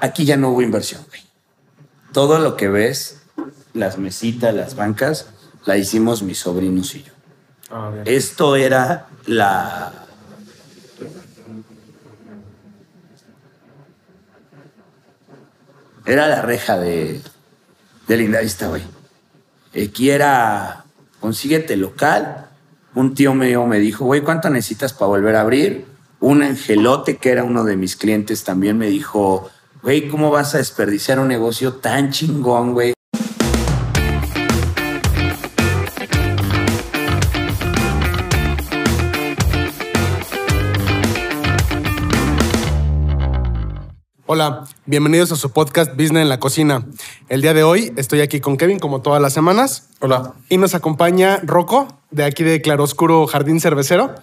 aquí ya no hubo inversión, güey. Todo lo que ves, las mesitas, las bancas, la hicimos mis sobrinos y yo. Ah. Esto era la. Era la reja de, de Lindavista, güey. Aquí era. Consíguete local. Un tío mío me dijo, güey, ¿cuánto necesitas para volver a abrir? Un angelote, que era uno de mis clientes, también me dijo, güey, ¿cómo vas a desperdiciar un negocio tan chingón, güey? Hola, bienvenidos a su podcast Business en la Cocina. El día de hoy estoy aquí con Kevin, como todas las semanas. Hola. Y nos acompaña Rocco, de aquí de Claroscuro Jardín Cervecero.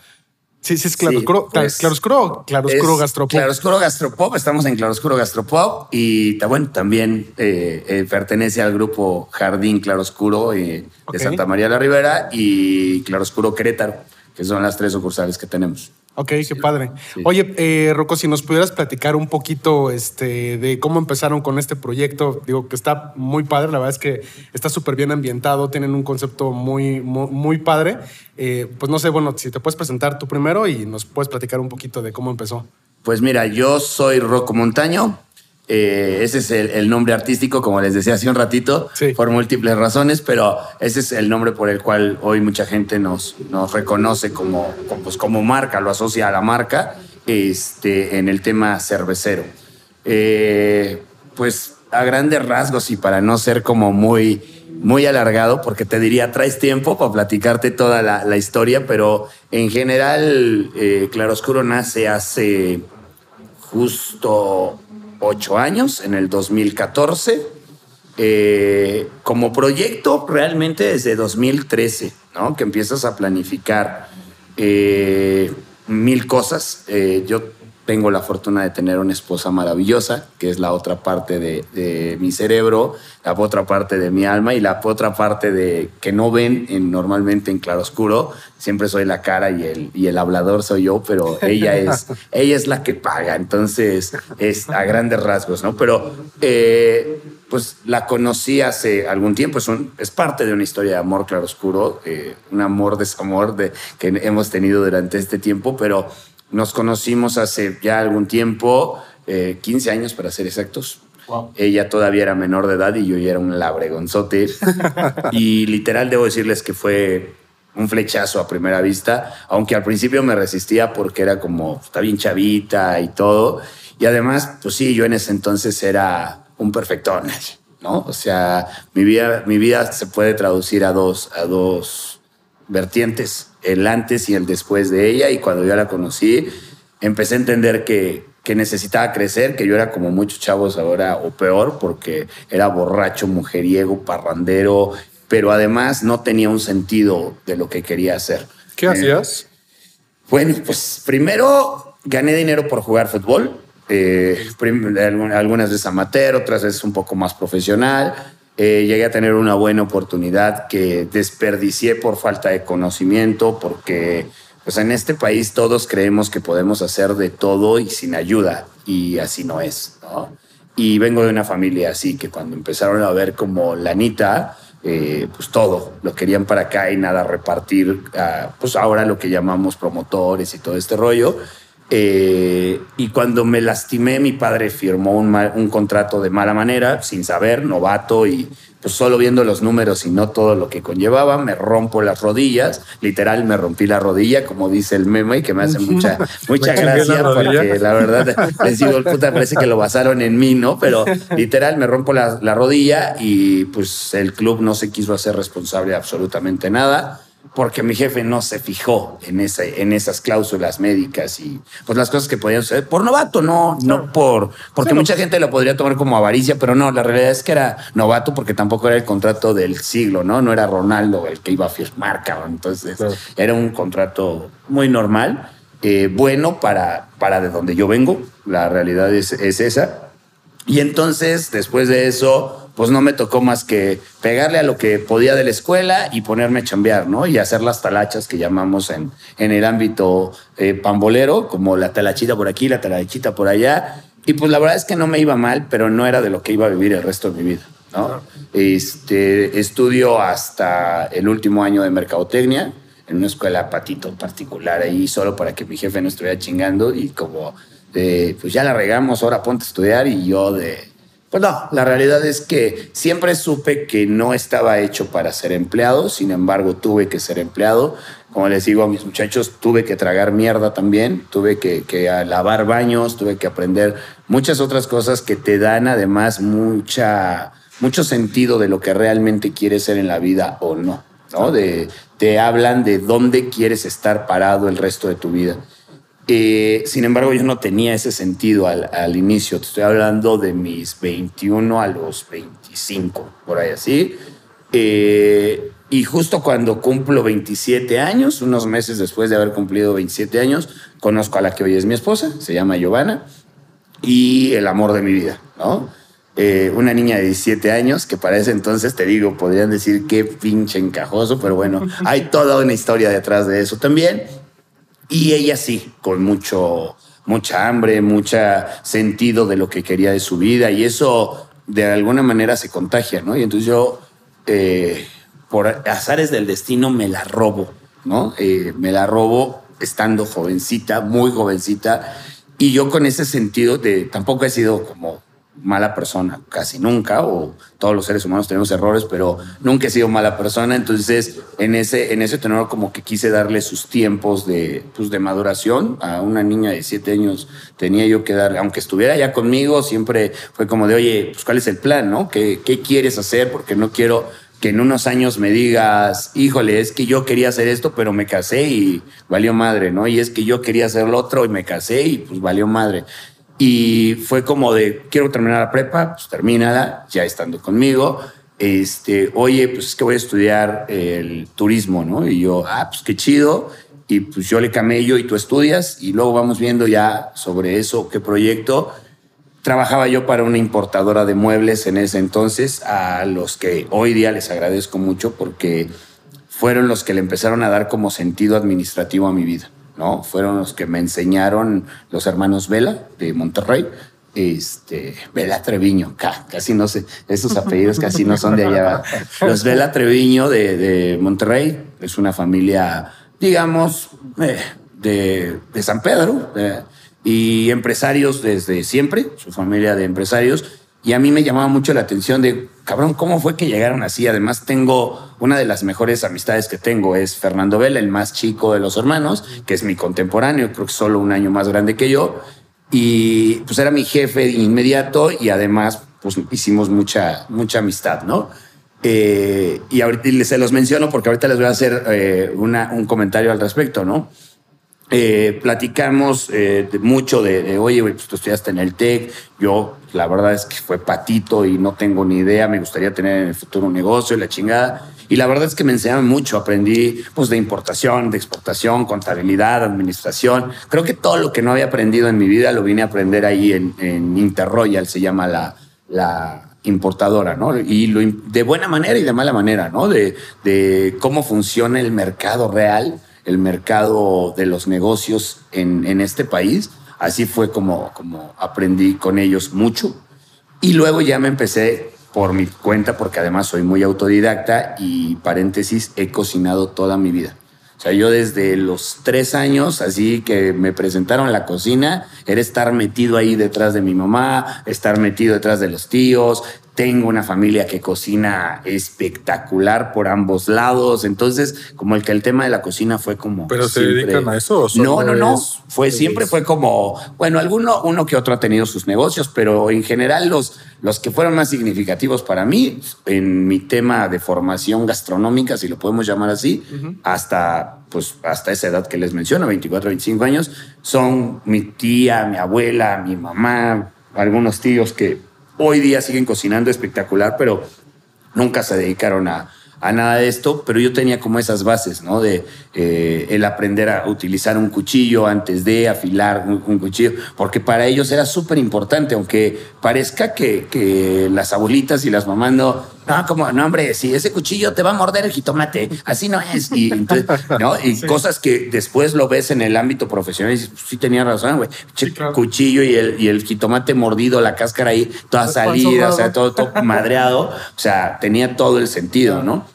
Sí, sí, es Claroscuro. pues, ¿Claroscuro Claroscuro Es Gastropub? Claroscuro Gastropop, estamos en Claroscuro Gastropop y bueno, también eh, eh, pertenece al grupo Jardín Claroscuro eh, de Santa María la Ribera y Claroscuro Querétaro, que son las tres sucursales que tenemos. Ok, qué padre. Sí. Oye, eh, Rocco, si nos pudieras platicar un poquito este, de cómo empezaron con este proyecto, digo que está muy padre, la verdad es que está súper bien ambientado, tienen un concepto muy, muy, muy padre. Eh, pues no sé, bueno, si te puedes presentar tú primero y nos puedes platicar un poquito de cómo empezó. Pues mira, yo soy Rocco Montaño. Eh, ese es el, el nombre artístico, como les decía hace un ratito, Sí. por múltiples razones, pero ese es el nombre por el cual hoy mucha gente nos, nos reconoce como, pues, como marca, lo asocia a la marca este, en el tema cervecero. Eh, pues a grandes rasgos y para no ser como muy, muy alargado, porque te diría, traes tiempo para platicarte toda la, la historia, pero en general, eh, Claroscuro nace hace justo ocho años, en el 2014. Eh, como proyecto, realmente desde 2013, ¿no? Que empiezas a planificar eh, mil cosas. Eh, yo tengo la fortuna de tener una esposa maravillosa, que es la otra parte de, de mi cerebro, la otra parte de mi alma y la otra parte de que no ven en- normalmente en claroscuro. Siempre soy la cara y el, y el hablador soy yo, pero ella es, ella es la que paga. Entonces, es a grandes rasgos, ¿no? Pero, eh, pues la conocí hace algún tiempo. Es, un- es parte de una historia de amor claroscuro, eh, un amor-desamor de, que hemos tenido durante este tiempo, pero nos conocimos hace ya algún tiempo, eh, 15 años para ser exactos. Wow. Ella todavía era menor de edad y yo ya era un labregonzote. y literal debo decirles que fue un flechazo a primera vista, aunque al principio me resistía porque era como, está bien chavita y todo. Y además, pues sí, yo en ese entonces era un perfectón, ¿no? O sea, mi vida, mi vida se puede traducir a dos, a dos vertientes, el antes y el después de ella. Y cuando yo la conocí, empecé a entender que, que necesitaba crecer, que yo era como muchos chavos ahora, o peor, porque era borracho, mujeriego, parrandero, pero además no tenía un sentido de lo que quería hacer. ¿Qué Eh, hacías? bueno, pues primero gané dinero por jugar fútbol. eh, algunas veces amateur, otras veces un poco más profesional. Eh, llegué a tener una buena oportunidad que desperdicié por falta de conocimiento, porque pues en este país todos creemos que podemos hacer de todo y sin ayuda, y así no es. ¿no? Y vengo de una familia así, que cuando empezaron a ver como lanita, eh, pues todo, lo querían para acá y nada repartir, ah, pues ahora lo que llamamos promotores y todo este rollo. Eh, y cuando me lastimé, mi padre firmó un, mal- un contrato de mala manera, sin saber, novato y pues solo viendo los números y no todo lo que conllevaba, me rompo las rodillas, literal me rompí la rodilla, como dice el meme, y que me hace mucha, mucha la gracia, porque la verdad les digo, puta, parece que lo basaron en mí, ¿no? Pero literal me rompo la, la rodilla y pues el club no se quiso hacer responsable de absolutamente nada porque mi jefe no se fijó en, ese, en esas cláusulas médicas y pues las cosas que podían suceder por novato, no, no por, porque mucha gente lo podría tomar como avaricia, pero no, la realidad es que era novato porque tampoco era el contrato del siglo, ¿no? No era Ronaldo el que iba a firmar, cabrón. Entonces Claro. era un contrato muy normal, eh, bueno para, para de donde yo vengo, la realidad es, es esa. Y entonces, después de eso, pues no me tocó más que pegarle a lo que podía de la escuela y ponerme a chambear, ¿no? Y hacer las talachas que llamamos en, en el ámbito eh, pambolero, como la talachita por aquí, la talachita por allá. Y pues la verdad es que no me iba mal, pero no era de lo que iba a vivir el resto de mi vida. ¿no? Este, estudio hasta el último año de mercadotecnia en una escuela patito particular ahí, solo para que mi jefe no estuviera chingando y como de, pues ya la regamos, ahora ponte a estudiar y yo de, pues no, la realidad es que siempre supe que no estaba hecho para ser empleado, sin embargo tuve que ser empleado. Como les digo a mis muchachos, tuve que tragar mierda también, tuve que, que lavar baños, tuve que aprender muchas otras cosas que te dan además mucha, mucho sentido de lo que realmente quieres ser en la vida o no. ¿no? De, te hablan de dónde quieres estar parado el resto de tu vida. Eh, sin embargo, yo no tenía ese sentido al, al, inicio. Te estoy hablando de mis 21 a los 25, por ahí así. Eh, y justo cuando cumplo 27 años, unos meses después de haber cumplido 27 años, conozco a la que hoy es mi esposa, se llama Giovanna, y el amor de mi vida, ¿no? Eh, una niña de 17 años, que para ese entonces, te digo, podrían decir qué pinche encajoso, pero bueno, hay toda una historia detrás de eso también. Y ella sí, con mucho, mucha hambre, mucho sentido de lo que quería de su vida, y eso de alguna manera se contagia, ¿no? Y entonces yo, eh, por azares del destino, me la robo, ¿no? Eh, me la robo estando jovencita, muy jovencita, y yo con ese sentido de, tampoco he sido como mala persona, casi nunca, o todos los seres humanos tenemos errores, pero nunca he sido mala persona, entonces en ese, en ese tenor como que quise darle sus tiempos de, pues, de maduración a una niña de siete años, tenía yo que darle, aunque estuviera ya conmigo, siempre fue como de, oye, pues cuál es el plan, ¿no? ¿Qué, qué quieres hacer? Porque no quiero que en unos años me digas, híjole, es que yo quería hacer esto, pero me casé y valió madre, ¿no? Y es que yo quería hacer lo otro y me casé y pues valió madre. Y fue como de, quiero terminar la prepa, pues termínala, ya estando conmigo. Este, oye, pues es que voy a estudiar el turismo, ¿no? Y yo, ah, pues qué chido. Y pues yo le camello y tú estudias y luego vamos viendo ya sobre eso, qué proyecto. Trabajaba yo para una importadora de muebles en ese entonces, a los que hoy día les agradezco mucho porque fueron los que le empezaron a dar como sentido administrativo a mi vida. ¿No? Fueron los que me enseñaron los hermanos Vela de Monterrey. Este, Vela Treviño, casi no sé, esos apellidos casi no son de allá. Los Vela Treviño de, Monterrey es una familia, digamos, eh, de, de, San Pedro eh, y empresarios desde siempre, su familia de empresarios y a mí me llamaba mucho la atención de, cabrón, ¿cómo fue que llegaron así? Además, tengo una de las mejores amistades que tengo, es Fernando Vela, el más chico de los hermanos, que es mi contemporáneo, creo que solo un año más grande que yo. Y pues era mi jefe inmediato y además pues hicimos mucha, mucha amistad, ¿no? Eh, y ahorita se los menciono porque ahorita les voy a hacer eh, una, un comentario al respecto, ¿no? Eh, platicamos eh, mucho de, oye, pues tú estudiaste en el TEC, yo la verdad es que fue patito y no tengo ni idea, me gustaría tener en el futuro un negocio y la chingada. Y la verdad es que me enseñaron mucho, aprendí pues de importación, de exportación, contabilidad, administración. Creo que todo lo que no había aprendido en mi vida lo vine a aprender ahí en, en Interroyal, se llama la, la importadora, ¿no? Y lo, de buena manera y de mala manera, ¿no? De, de cómo funciona el mercado real el mercado de los negocios en, en este país. Así fue como, como aprendí con ellos mucho. Y luego ya me empecé por mi cuenta, porque además soy muy autodidacta y paréntesis, he cocinado toda mi vida. O sea, yo desde los tres años, así que me presentaron la cocina, era estar metido ahí detrás de mi mamá, estar metido detrás de los tíos, tengo una familia que cocina espectacular por ambos lados. Entonces, como el que el tema de la cocina fue como. ¿Pero se dedican a eso? no, no, no. Fue, siempre fue como. Bueno, alguno, uno que otro ha tenido sus negocios, pero en general los, los que fueron más significativos para mí en mi tema de formación gastronómica, si lo podemos llamar así, hasta, pues, hasta esa edad que les menciono, 24, 25 años, son mi tía, mi abuela, mi mamá, algunos tíos que Hoy día siguen cocinando espectacular, pero nunca se dedicaron a, nada de esto, pero yo tenía como esas bases, ¿no? De eh, el aprender a utilizar un cuchillo antes de afilar un, cuchillo, porque para ellos era súper importante, aunque parezca que, que, las abuelitas y las mamás no, no, como, no, hombre, si ese cuchillo te va a morder el jitomate, así no es. Y, entonces, ¿no? y cosas que después lo ves en el ámbito profesional y dices, pues, sí tenía razón, güey. Che, Cuchillo y el, y el jitomate mordido, la cáscara ahí, toda salida, o sea, todo, todo madreado. O sea, tenía todo el sentido, ¿no?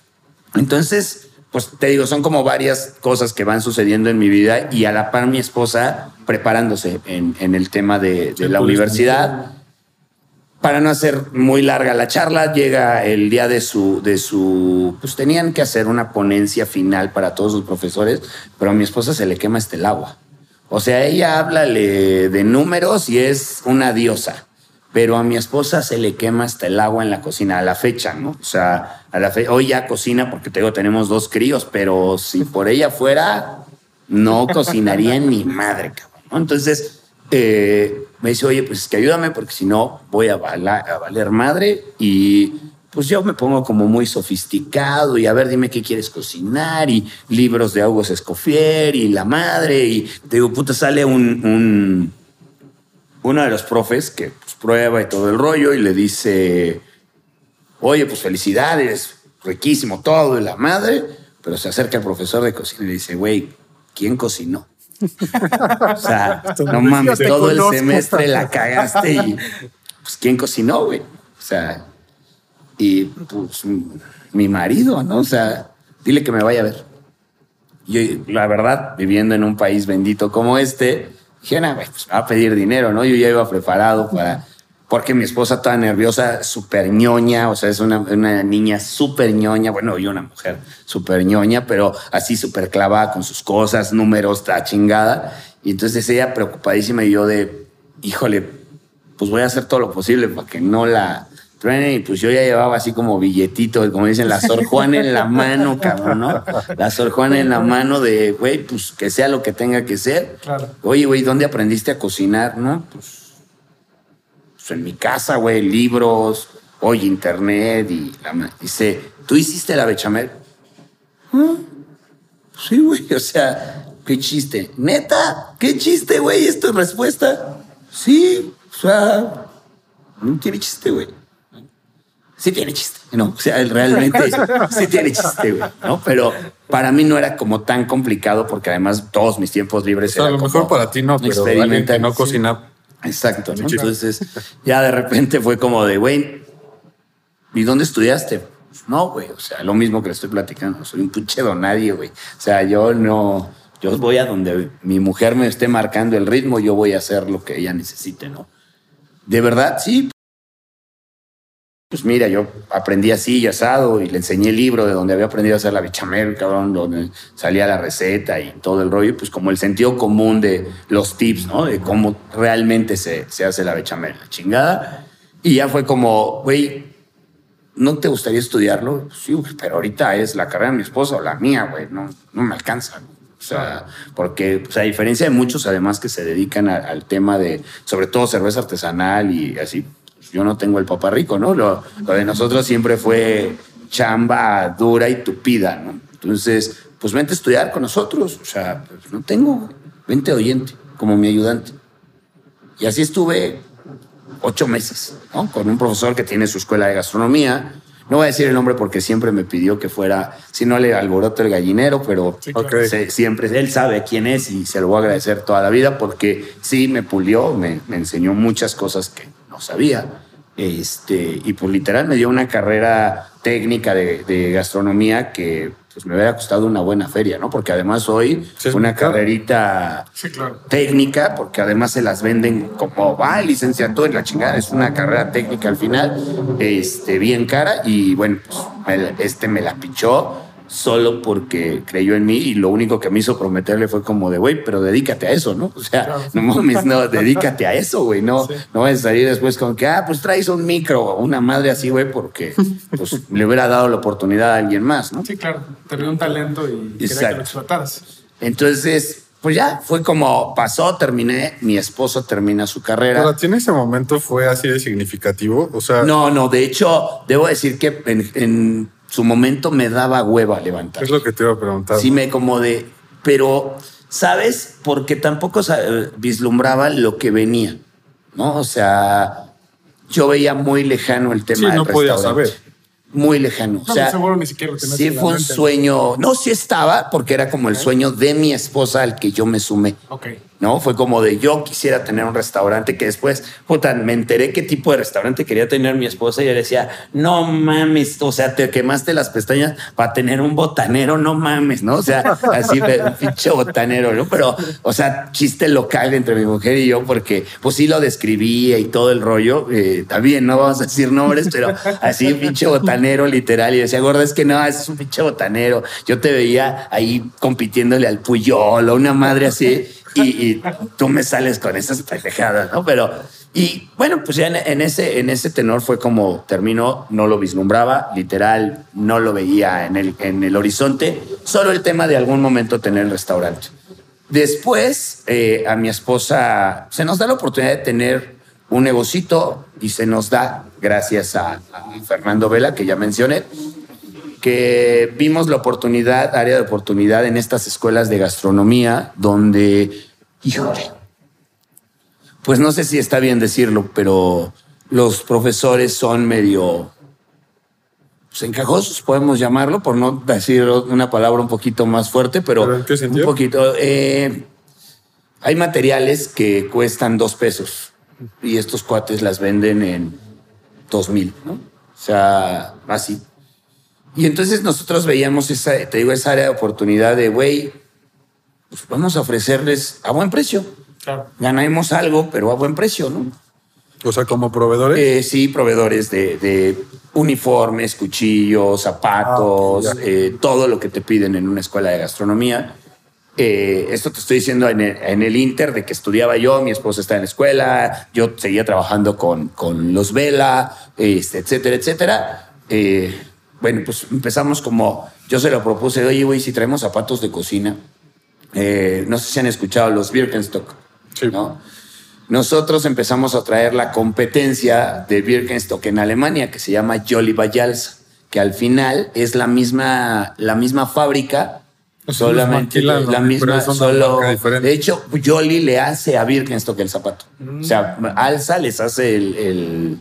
Entonces, pues te digo, son como varias cosas que van sucediendo en mi vida y a la par mi esposa preparándose en, en el tema de, de la universidad. Para no hacer muy larga la charla, llega el día de su, de su, pues tenían que hacer una ponencia final para todos los profesores, pero a mi esposa se le quema este el agua. O sea, ella habla de números y es una diosa pero a mi esposa se le quema hasta el agua en la cocina a la fecha, ¿no? O sea, a la fe hoy ya cocina porque te digo, tenemos dos críos, pero si por ella fuera, no cocinaría ni madre, cabrón. Entonces, eh, me dice, oye, pues es que ayúdame porque si no voy a, a valer madre y pues yo me pongo como muy sofisticado y a ver, dime qué quieres cocinar y libros de August Escoffier y la madre y te digo, puta, sale un uno de los profes que pues, prueba y todo el rollo y le dice, oye, pues felicidades, riquísimo todo y la madre, pero se acerca el profesor de cocina y le dice, güey, ¿quién cocinó? O sea, no mames, todo el semestre la cagaste y pues ¿quién cocinó, güey? O sea, y pues mi marido, ¿no? O sea, dile que me vaya a ver. Yo, la verdad, viviendo en un país bendito como este, dije, no, pues va a pedir dinero, ¿no? Yo ya iba preparado para, porque mi esposa estaba nerviosa, súper ñoña, o sea, es una, una niña súper ñoña, bueno, yo una mujer súper ñoña, pero así súper clavada con sus cosas, números, está chingada. Y entonces ella preocupadísima y yo de, híjole, pues voy a hacer todo lo posible para que no la, y pues yo ya llevaba así como billetito, como dicen, la Sor Juana en la mano, cabrón, ¿no? La Sor Juana en la mano de, güey, pues que sea lo que tenga que ser. Claro. Oye, güey, ¿dónde aprendiste a cocinar? No, pues, pues en mi casa, güey, libros, hoy internet y la Dice, ¿tú hiciste la bechamel? ¿Ah? Sí, güey, o sea, qué chiste. Neta, qué chiste, güey, ¿es tu respuesta? Sí, o sea, no tiene chiste, güey sí tiene chiste, ¿no? O sea, realmente sí tiene chiste, güey, ¿no? Pero para mí no era como tan complicado porque además todos mis tiempos libres o sea, a lo mejor para ti no, pero que no cocina. Exacto, ¿no? Entonces ya de repente fue como de, güey, ¿y dónde estudiaste? No, güey, o sea, lo mismo que le estoy platicando, soy un pinche nadie, güey. O sea, yo no, yo voy a donde mi mujer me esté marcando el ritmo, yo voy a hacer lo que ella necesite, ¿no? De verdad, sí, pues mira, yo aprendí así y asado y le enseñé el libro de donde había aprendido a hacer la bechamel, cabrón, donde salía la receta y todo el rollo, pues como el sentido común de los tips, ¿no? De cómo realmente se, se hace la bechamel, la chingada. Y ya fue como, güey, ¿no te gustaría estudiarlo? Sí, pero ahorita es la carrera de mi esposa o la mía, güey, no, no me alcanza. O sea, porque pues, a diferencia de muchos además que se dedican al tema de, sobre todo cerveza artesanal y así, yo no tengo el papá rico, ¿no? Lo, de nosotros siempre fue chamba dura y tupida, ¿no? Entonces, pues vente a estudiar con nosotros. O sea, pues no tengo, vente oyente como mi ayudante. Y así estuve ocho meses, ¿no? Con un profesor que tiene su escuela de gastronomía. No voy a decir el nombre porque siempre me pidió que fuera, si no le alboroto el gallinero, pero siempre él sabe quién es y se lo voy a agradecer toda la vida porque sí me pulió, me, me enseñó muchas cosas que, sabía. Este, y pues literal me dio una carrera técnica de, gastronomía que pues me hubiera costado una buena feria, ¿no? Porque además hoy es una carrerita técnica, porque además se las venden como, va, licenciatura en la chingada, es una carrera técnica al final, este, bien cara, y bueno, pues este me la pichó solo porque creyó en mí y lo único que me hizo prometerle fue como de, güey, pero dedícate a eso, ¿no? O sea, no mames, no, dedícate a eso, güey, no, no vas a salir después con que, ah, pues traes un micro o una madre así, güey, porque pues, le hubiera dado la oportunidad a alguien más, ¿no? Sí, claro, te un talento y quería que lo explotaras. Entonces, pues ya fue como pasó, terminé, mi esposo termina su carrera. Pero en ese momento fue así de significativo, o sea. No, no, de hecho, debo decir que en su momento me daba hueva levantar. Es lo que te iba a preguntar. Sí, me como de, pero, ¿sabes? Porque tampoco vislumbraba lo que venía, ¿no? O sea, yo veía muy lejano el tema sí, no podía saber. muy lejano. o sea, seguro ni siquiera sí fue un sueño. No, sí estaba, porque era como el sueño de mi esposa al que yo me sumé. Ok. ¿No? Fue como de yo quisiera tener un restaurante que después, puta, me enteré qué tipo de restaurante quería tener mi esposa y yo le decía, no mames, o sea, te quemaste las pestañas para tener un botanero, no mames, ¿no? O sea, así un pinche botanero, ¿no? Pero, o sea, chiste local entre mi mujer y yo, porque pues sí lo describía y todo el rollo, eh, también no vamos a decir nombres, pero así un pinche botanero literal y decía, gorda, es que no, es un pinche botanero. Yo te veía ahí compitiéndole al Puyol o una madre así y, tú me sales con esas pendejadas, ¿no? Pero, y bueno, pues ya en, ese, en ese tenor fue como terminó, no lo vislumbraba, literal, no lo veía en el, en el horizonte, solo el tema de algún momento tener el restaurante. Después, eh, a mi esposa se nos da la oportunidad de tener un negocito y se nos da, gracias a Fernando Vela, que ya mencioné, que vimos la oportunidad, área de oportunidad en estas escuelas de gastronomía, donde, híjole, pues no sé si está bien decirlo, pero los profesores son medio pues, encajosos, podemos llamarlo, por no decir una palabra un poquito más fuerte, pero, un poquito. Eh, hay materiales que cuestan dos pesos y estos cuates las venden en dos mil, ¿no? O sea, así y entonces nosotros veíamos esa, te digo, esa área de oportunidad de, güey, pues vamos a ofrecerles a buen precio. Claro. Ganaremos algo, pero a buen precio, ¿no? O sea, como proveedores. Eh, sí, proveedores de, uniformes, cuchillos, zapatos, ah, eh, todo lo que te piden en una escuela de gastronomía. Eh, esto te estoy diciendo en el, Inter de que estudiaba yo, mi esposa está en la escuela, yo seguía trabajando con, con los Vela, este, etcétera, etcétera. Bueno, pues empezamos como, yo se lo propuse, oye, güey, si traemos zapatos de cocina, eh, no sé si han escuchado los Birkenstock, sí. ¿no? Nosotros empezamos a traer la competencia de Birkenstock en Alemania, que se llama Jolly Bayalsa, que al final es la misma, la misma fábrica, solamente la, misma, solo, de hecho, Jolly le hace a Birkenstock el zapato. O sea, mm. Alza les hace el,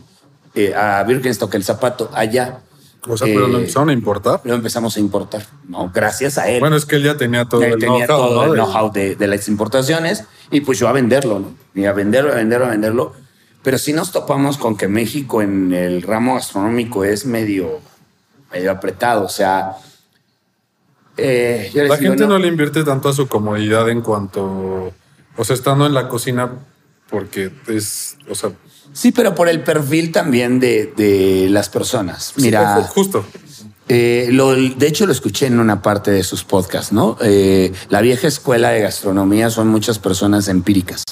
eh, a Birkenstock el zapato allá. O sea, pero lo eh, empezaron a importar. Lo empezamos a importar, ¿no? Gracias a él. Bueno, es que él ya tenía todo el tenía know-how, todo el know-how de, las importaciones y pues yo a venderlo, ¿no? Y a venderlo, a venderlo, a venderlo. Pero sí nos topamos con que México en el ramo gastronómico es medio, medio apretado. O sea, eh, la gente no, le invierte tanto a su comodidad en cuanto, o sea, estando en la cocina, porque es, o sea, Sí, pero por el perfil también de, las personas. Mira. justo. Eh, lo, de hecho, lo escuché en una parte de sus podcasts, ¿no? Eh, la vieja escuela de gastronomía son muchas personas empíricas.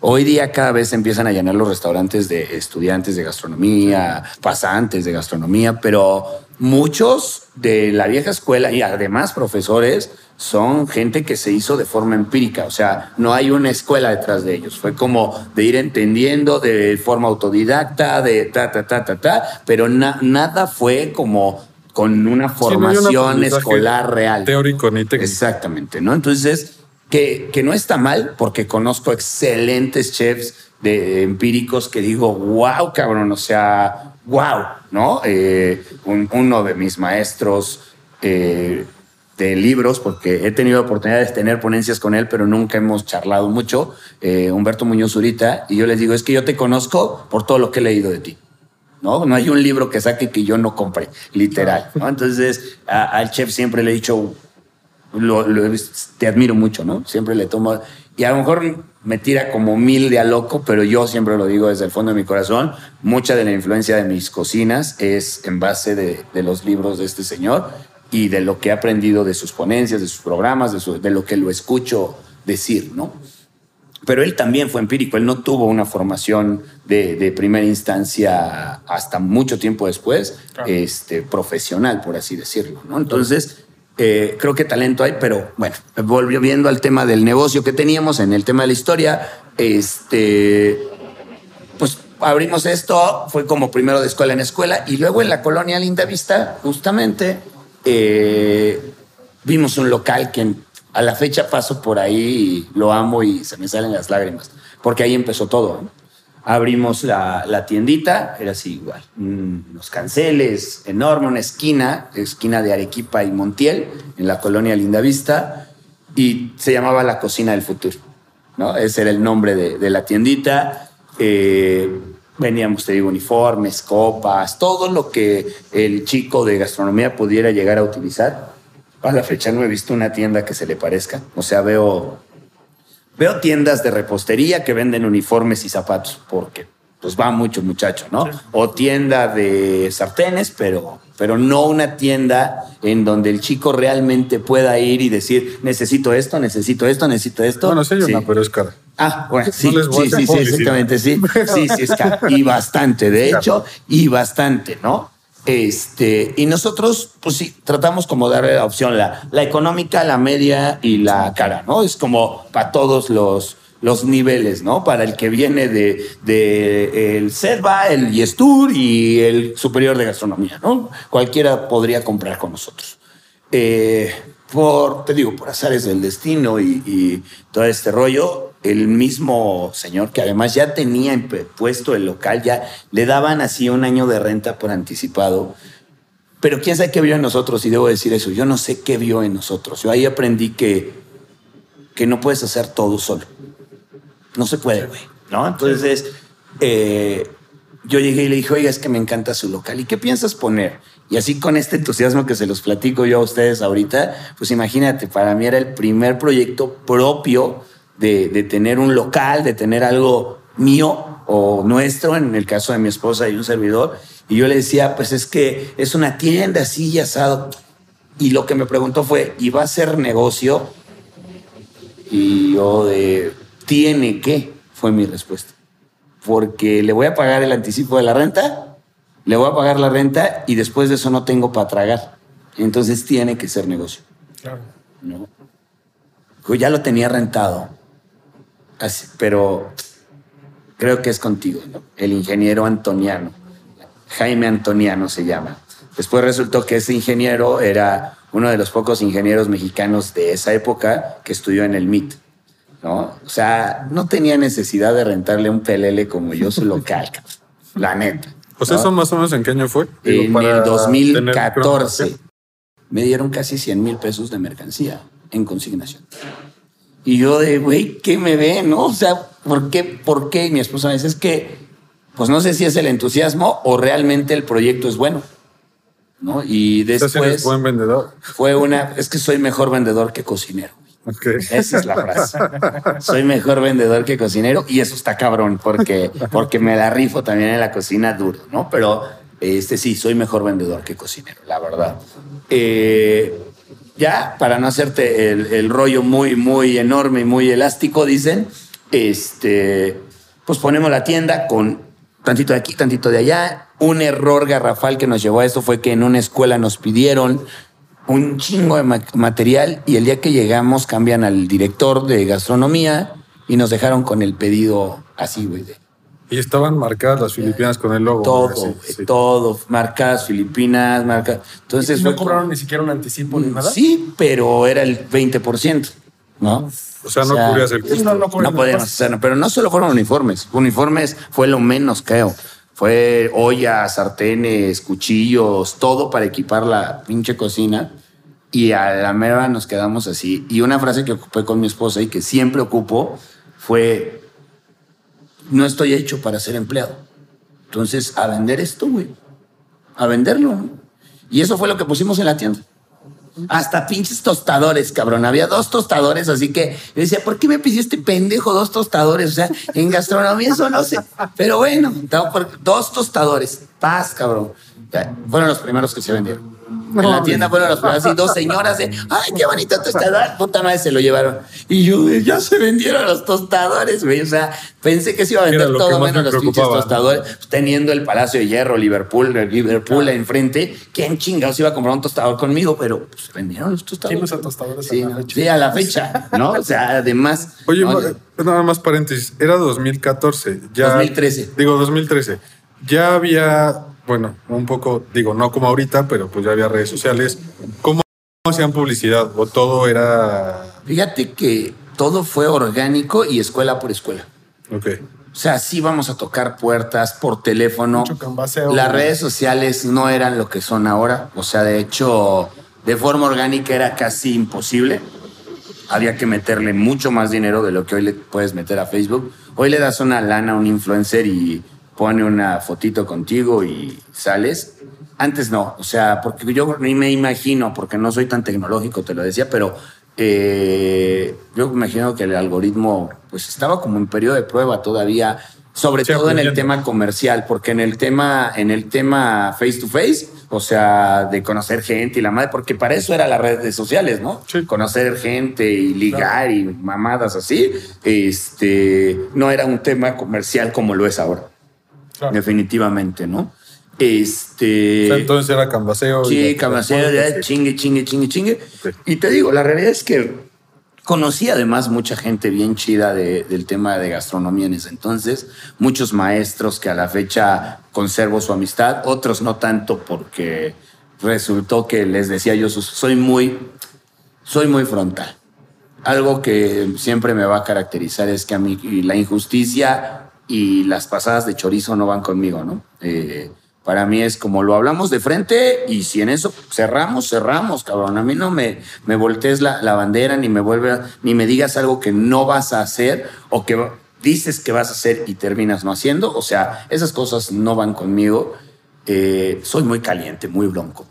Hoy día cada vez empiezan a llenar los restaurantes de estudiantes de gastronomía, pasantes de gastronomía, pero muchos de la vieja escuela y además profesores son gente que se hizo de forma empírica, o sea, no hay una escuela detrás de ellos, fue como de ir entendiendo de forma autodidacta, de ta, ta, ta, ta, ta, pero nada fue como con una formación escolar real. Teórico ni técnico. Exactamente, ¿no? Entonces, que, que no está mal, porque conozco excelentes chefs de empíricos que digo, wow, cabrón, o sea, wow, ¿no? Eh, uno de mis maestros eh, de libros, porque he tenido oportunidad de tener ponencias con él, pero nunca hemos charlado mucho, eh, Humberto Muñoz Zurita, y yo les digo, es que yo te conozco por todo lo que he leído de ti. ¿no? No hay un libro que saque que yo no compre, literal. ¿no? Entonces, al chef siempre le he dicho, te admiro mucho, ¿no? Siempre le tomo, y a lo mejor me tira como mil de a loco, pero yo siempre lo digo desde el fondo de mi corazón, mucha de la influencia de mis cocinas es en base de, de los libros de este señor y de lo que he aprendido de sus ponencias, de sus programas, de, de, lo que lo escucho decir, ¿no? Pero él también fue empírico, él no tuvo una formación de, de primera instancia hasta mucho tiempo después, este, profesional, por así decirlo, ¿no? Entonces, eh, creo que talento hay, pero bueno, volviendo al tema del negocio que teníamos, en el tema de la historia, este, pues abrimos esto, fue como primero de escuela en escuela, y luego en la colonia Linda Vista, justamente, eh, vimos un local que a la fecha paso por ahí y lo amo y se me salen las lágrimas, porque ahí empezó todo. abrimos la, tiendita, era así igual, unos canceles enorme, una esquina, esquina de Arequipa y Montiel, en la colonia Lindavista, y se llamaba La Cocina del Futuro, ¿no? Ese era el nombre de, la tiendita. Eh, veníamos, te digo, uniformes, copas, todo lo que el chico de gastronomía pudiera llegar a utilizar. A la fecha no he visto una tienda que se le parezca. O sea, veo Veo tiendas de repostería que venden uniformes y zapatos, porque pues va mucho muchacho, ¿no? O tienda de sartenes, pero, pero no una tienda en donde el chico realmente pueda ir y decir, necesito esto, necesito esto, necesito esto. Bueno, sí hay una, pero es cara. Ah, bueno, sí, sí, sí, sí, exactamente, sí. Sí, sí, es cara. Y bastante, de hecho, y bastante, ¿no? Este, y nosotros, pues sí, tratamos como darle la opción, la, la económica, la media y la cara, ¿no? Es como para todos los, los niveles, ¿no? Para el que viene de, de el SEDBA, el YESTUR y el superior de gastronomía, ¿no? Cualquiera podría comprar con nosotros. Eh, por, te digo, por azares del destino y, y todo este rollo, el mismo señor que además ya tenía puesto el local, ya le daban así un año de renta por anticipado. Pero quién sabe qué vio en nosotros, y debo decir eso, yo no sé qué vio en nosotros. Yo ahí aprendí que, que no puedes hacer todo solo. No se puede, güey. ¿no? Entonces, eh, yo llegué y le dije, oiga, es que me encanta su local. ¿Y qué piensas poner? Y así con este entusiasmo que se los platico yo a ustedes ahorita, pues imagínate, para mí era el primer proyecto propio de, tener un local, de tener algo mío o nuestro, en el caso de mi esposa y un servidor. Y yo le decía, pues es que es una tienda así y asado. Y lo que me preguntó fue, ¿y va a ser negocio? Y yo de, ¿tiene que? Fue mi respuesta. Porque le voy a pagar el anticipo de la renta, le voy a pagar la renta y después de eso no tengo para tragar. Entonces tiene que ser negocio. Claro. ¿No? ya lo tenía rentado pero creo que es contigo, el ingeniero Antoniano. Jaime Antoniano se llama. Después resultó que ese ingeniero era uno de los pocos ingenieros mexicanos de esa época que estudió en el MIT. ¿No? O sea, no tenía necesidad de rentarle un pelele como yo su local, la neta. Pues eso más o menos en qué año fue? en el 2014. Me dieron casi 100 mil pesos de mercancía en consignación. Y yo de, güey, ¿qué me ve? ¿No? O sea, ¿por qué? ¿Por qué? Y mi esposa me dice, es que, pues no sé si es el entusiasmo o realmente el proyecto es bueno. ¿No? Y después... Eres buen vendedor. Fue una... Es que soy mejor vendedor que cocinero. Esa es la frase. Soy mejor vendedor que cocinero y eso está cabrón porque, porque me la rifo también en la cocina duro, ¿no? Pero este sí, soy mejor vendedor que cocinero, la verdad. Eh, ya, para no hacerte el, rollo muy, muy enorme y muy elástico, dicen, este, pues ponemos la tienda con tantito de aquí, tantito de allá. Un error garrafal que nos llevó a esto fue que en una escuela nos pidieron un chingo de material y el día que llegamos cambian al director de gastronomía y nos dejaron con el pedido así, güey, y estaban marcadas las Filipinas con el logo. Todo, todo, marcadas Filipinas, marcadas. Entonces, no cobraron ni siquiera un anticipo ni nada? Sí, pero era el 20%, ¿no? O sea, no cubrías el costo. No, no, podíamos hacerlo. Pero no solo fueron uniformes. Uniformes fue lo menos, creo. Fue ollas, sartenes, cuchillos, todo para equipar la pinche cocina. Y a la mera nos quedamos así. Y una frase que ocupé con mi esposa y que siempre ocupo fue no estoy hecho para ser empleado. Entonces, a vender esto, güey. A venderlo. Y eso fue lo que pusimos en la tienda. Hasta pinches tostadores, cabrón. Había dos tostadores, así que yo decía, ¿por qué me pidió este pendejo dos tostadores? O sea, en gastronomía eso no sé. Pero bueno, dos tostadores. Paz, cabrón. Fueron los primeros que se vendieron en la tienda fueron los así dos señoras de, ay, qué bonito tostador. Puta madre, se lo llevaron. Y yo, ya se vendieron los tostadores, güey. O sea, pensé que se iba a vender todo menos los pinches tostadores. Pues, teniendo el Palacio de Hierro, Liverpool, Liverpool enfrente. ¿Quién chingados iba a comprar un tostador conmigo? Pero pues, se vendieron los tostadores. ¿Quién usa tostadores sí, a la fecha? Sí, a la fecha, ¿no? O sea, además. Oye, nada más paréntesis. Era 2014. Ya, 2013. Digo, 2013. Ya había bueno, un poco, digo, no como ahorita, pero pues ya había redes sociales. ¿Cómo hacían publicidad? ¿O todo era...? Fíjate que todo fue orgánico y escuela por escuela. Ok. O sea, sí vamos a tocar puertas por teléfono. Las redes sociales no eran lo que son ahora. O sea, de hecho, de forma orgánica era casi imposible. Había que meterle mucho más dinero de lo que hoy le puedes meter a Facebook. Hoy le das una lana a un influencer y pone una fotito contigo y sales. Antes no, o sea, porque yo ni me imagino, porque no soy tan tecnológico, te lo decía, pero eh, yo imagino que el algoritmo pues estaba como en periodo de prueba todavía, sobre todo en el tema comercial, porque en el tema, en el tema face to face, o sea, de conocer gente y la madre, porque para eso era las redes sociales, ¿no? Conocer gente y ligar y mamadas así, este, no era un tema comercial como lo es ahora. Definitivamente, ¿no? Este. entonces era cambaseo. Sí, cambaseo, ya chingue, chingue, chingue, chingue. Y te digo, la realidad es que conocí además mucha gente bien chida del tema de gastronomía en ese entonces, muchos maestros que a la fecha conservo su amistad, otros no tanto porque resultó que les decía yo, soy muy, soy muy frontal. Algo que siempre me va a caracterizar es que a mí la injusticia y las pasadas de chorizo no van conmigo, ¿no? Eh, para mí es como lo hablamos de frente y si en eso cerramos, cerramos, cabrón. A mí no me, me voltees la, bandera ni me vuelve, ni me digas algo que no vas a hacer o que dices que vas a hacer y terminas no haciendo. O sea, esas cosas no van conmigo. Eh, soy muy caliente, muy bronco.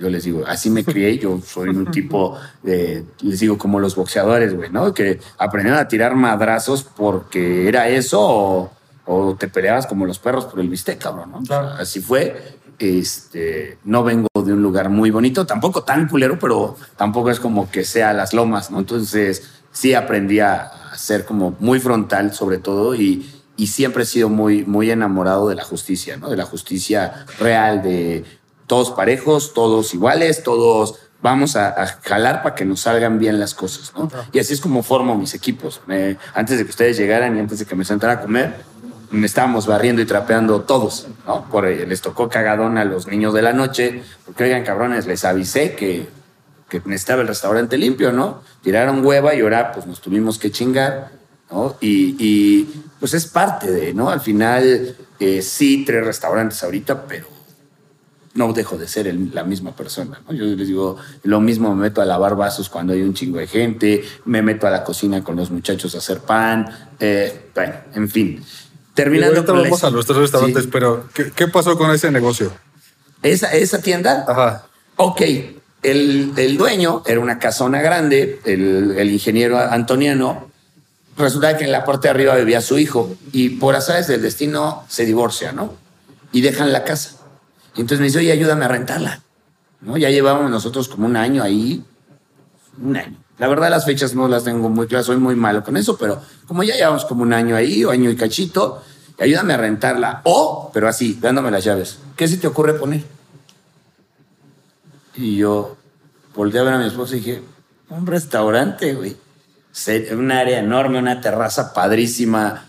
Yo les digo, así me crié, yo soy un tipo, de, les digo, como los boxeadores, güey, ¿no? Que aprendieron a tirar madrazos porque era eso o o te peleabas como los perros por el bistec, cabrón, ¿no? así fue. Este, no vengo de un lugar muy bonito, tampoco tan culero, pero tampoco es como que sea las lomas, ¿no? Entonces, sí aprendí a ser como muy frontal, sobre todo, y, y siempre he sido muy, muy enamorado de la justicia, ¿no? De la justicia real, de todos parejos, todos iguales, todos vamos a, jalar para que nos salgan bien las cosas, ¿no? Y así es como formo mis equipos. antes de que ustedes llegaran y antes de que me sentara a comer, me estábamos barriendo y trapeando todos, ¿no? Por, les tocó cagadón a los niños de la noche, porque oigan, cabrones, les avisé que, que necesitaba el restaurante limpio, ¿no? Tiraron hueva y ahora pues nos tuvimos que chingar, ¿no? Y, pues es parte de, ¿no? Al final, eh, sí, tres restaurantes ahorita, pero no dejo de ser la misma persona. ¿no? Yo les digo, lo mismo me meto a lavar vasos cuando hay un chingo de gente, me meto a la cocina con los muchachos a hacer pan, eh, bueno, en fin. Terminando con vamos a los tres restaurantes, pero ¿qué, pasó con ese negocio? Esa, esa tienda. Ajá. Ok, el, el dueño era una casona grande, el, el, ingeniero antoniano. Resulta que en la parte de arriba vivía su hijo y por azares del destino se divorcia, ¿no? Y dejan la casa. Entonces me dice, oye, ayúdame a rentarla. ¿No? Ya llevábamos nosotros como un año ahí, un año. La verdad las fechas no las tengo muy claras, soy muy malo con eso, pero como ya llevamos como un año ahí o año y cachito, ayúdame a rentarla. O, pero así, dándome las llaves. ¿Qué se te ocurre poner? Y yo volteé a ver a mi esposa y dije, un restaurante, güey. Un área enorme, una terraza padrísima.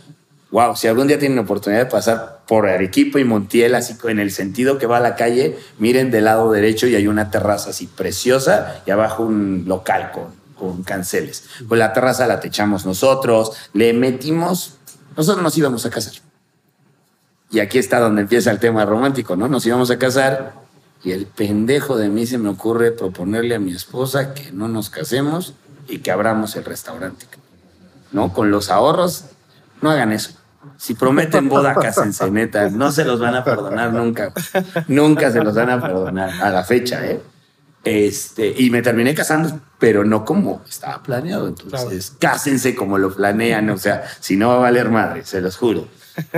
Wow, si algún día tienen oportunidad de pasar por Arequipa y Montiel, así en el sentido que va a la calle, miren del lado derecho y hay una terraza así preciosa y abajo un local con con canceles. Pues la terraza la techamos nosotros, le metimos, nosotros nos íbamos a casar. Y aquí está donde empieza el tema romántico, ¿no? Nos íbamos a casar y el pendejo de mí se me ocurre proponerle a mi esposa que no nos casemos y que abramos el restaurante. ¿No? Con los ahorros, no hagan eso. Si prometen boda, cásense, neta. No se los van a perdonar nunca. Nunca se los van a perdonar a la fecha, ¿eh? Este, y me terminé casando, pero no como estaba planeado. Entonces, cásense como lo planean. O sea, si no va a valer madre, se los juro.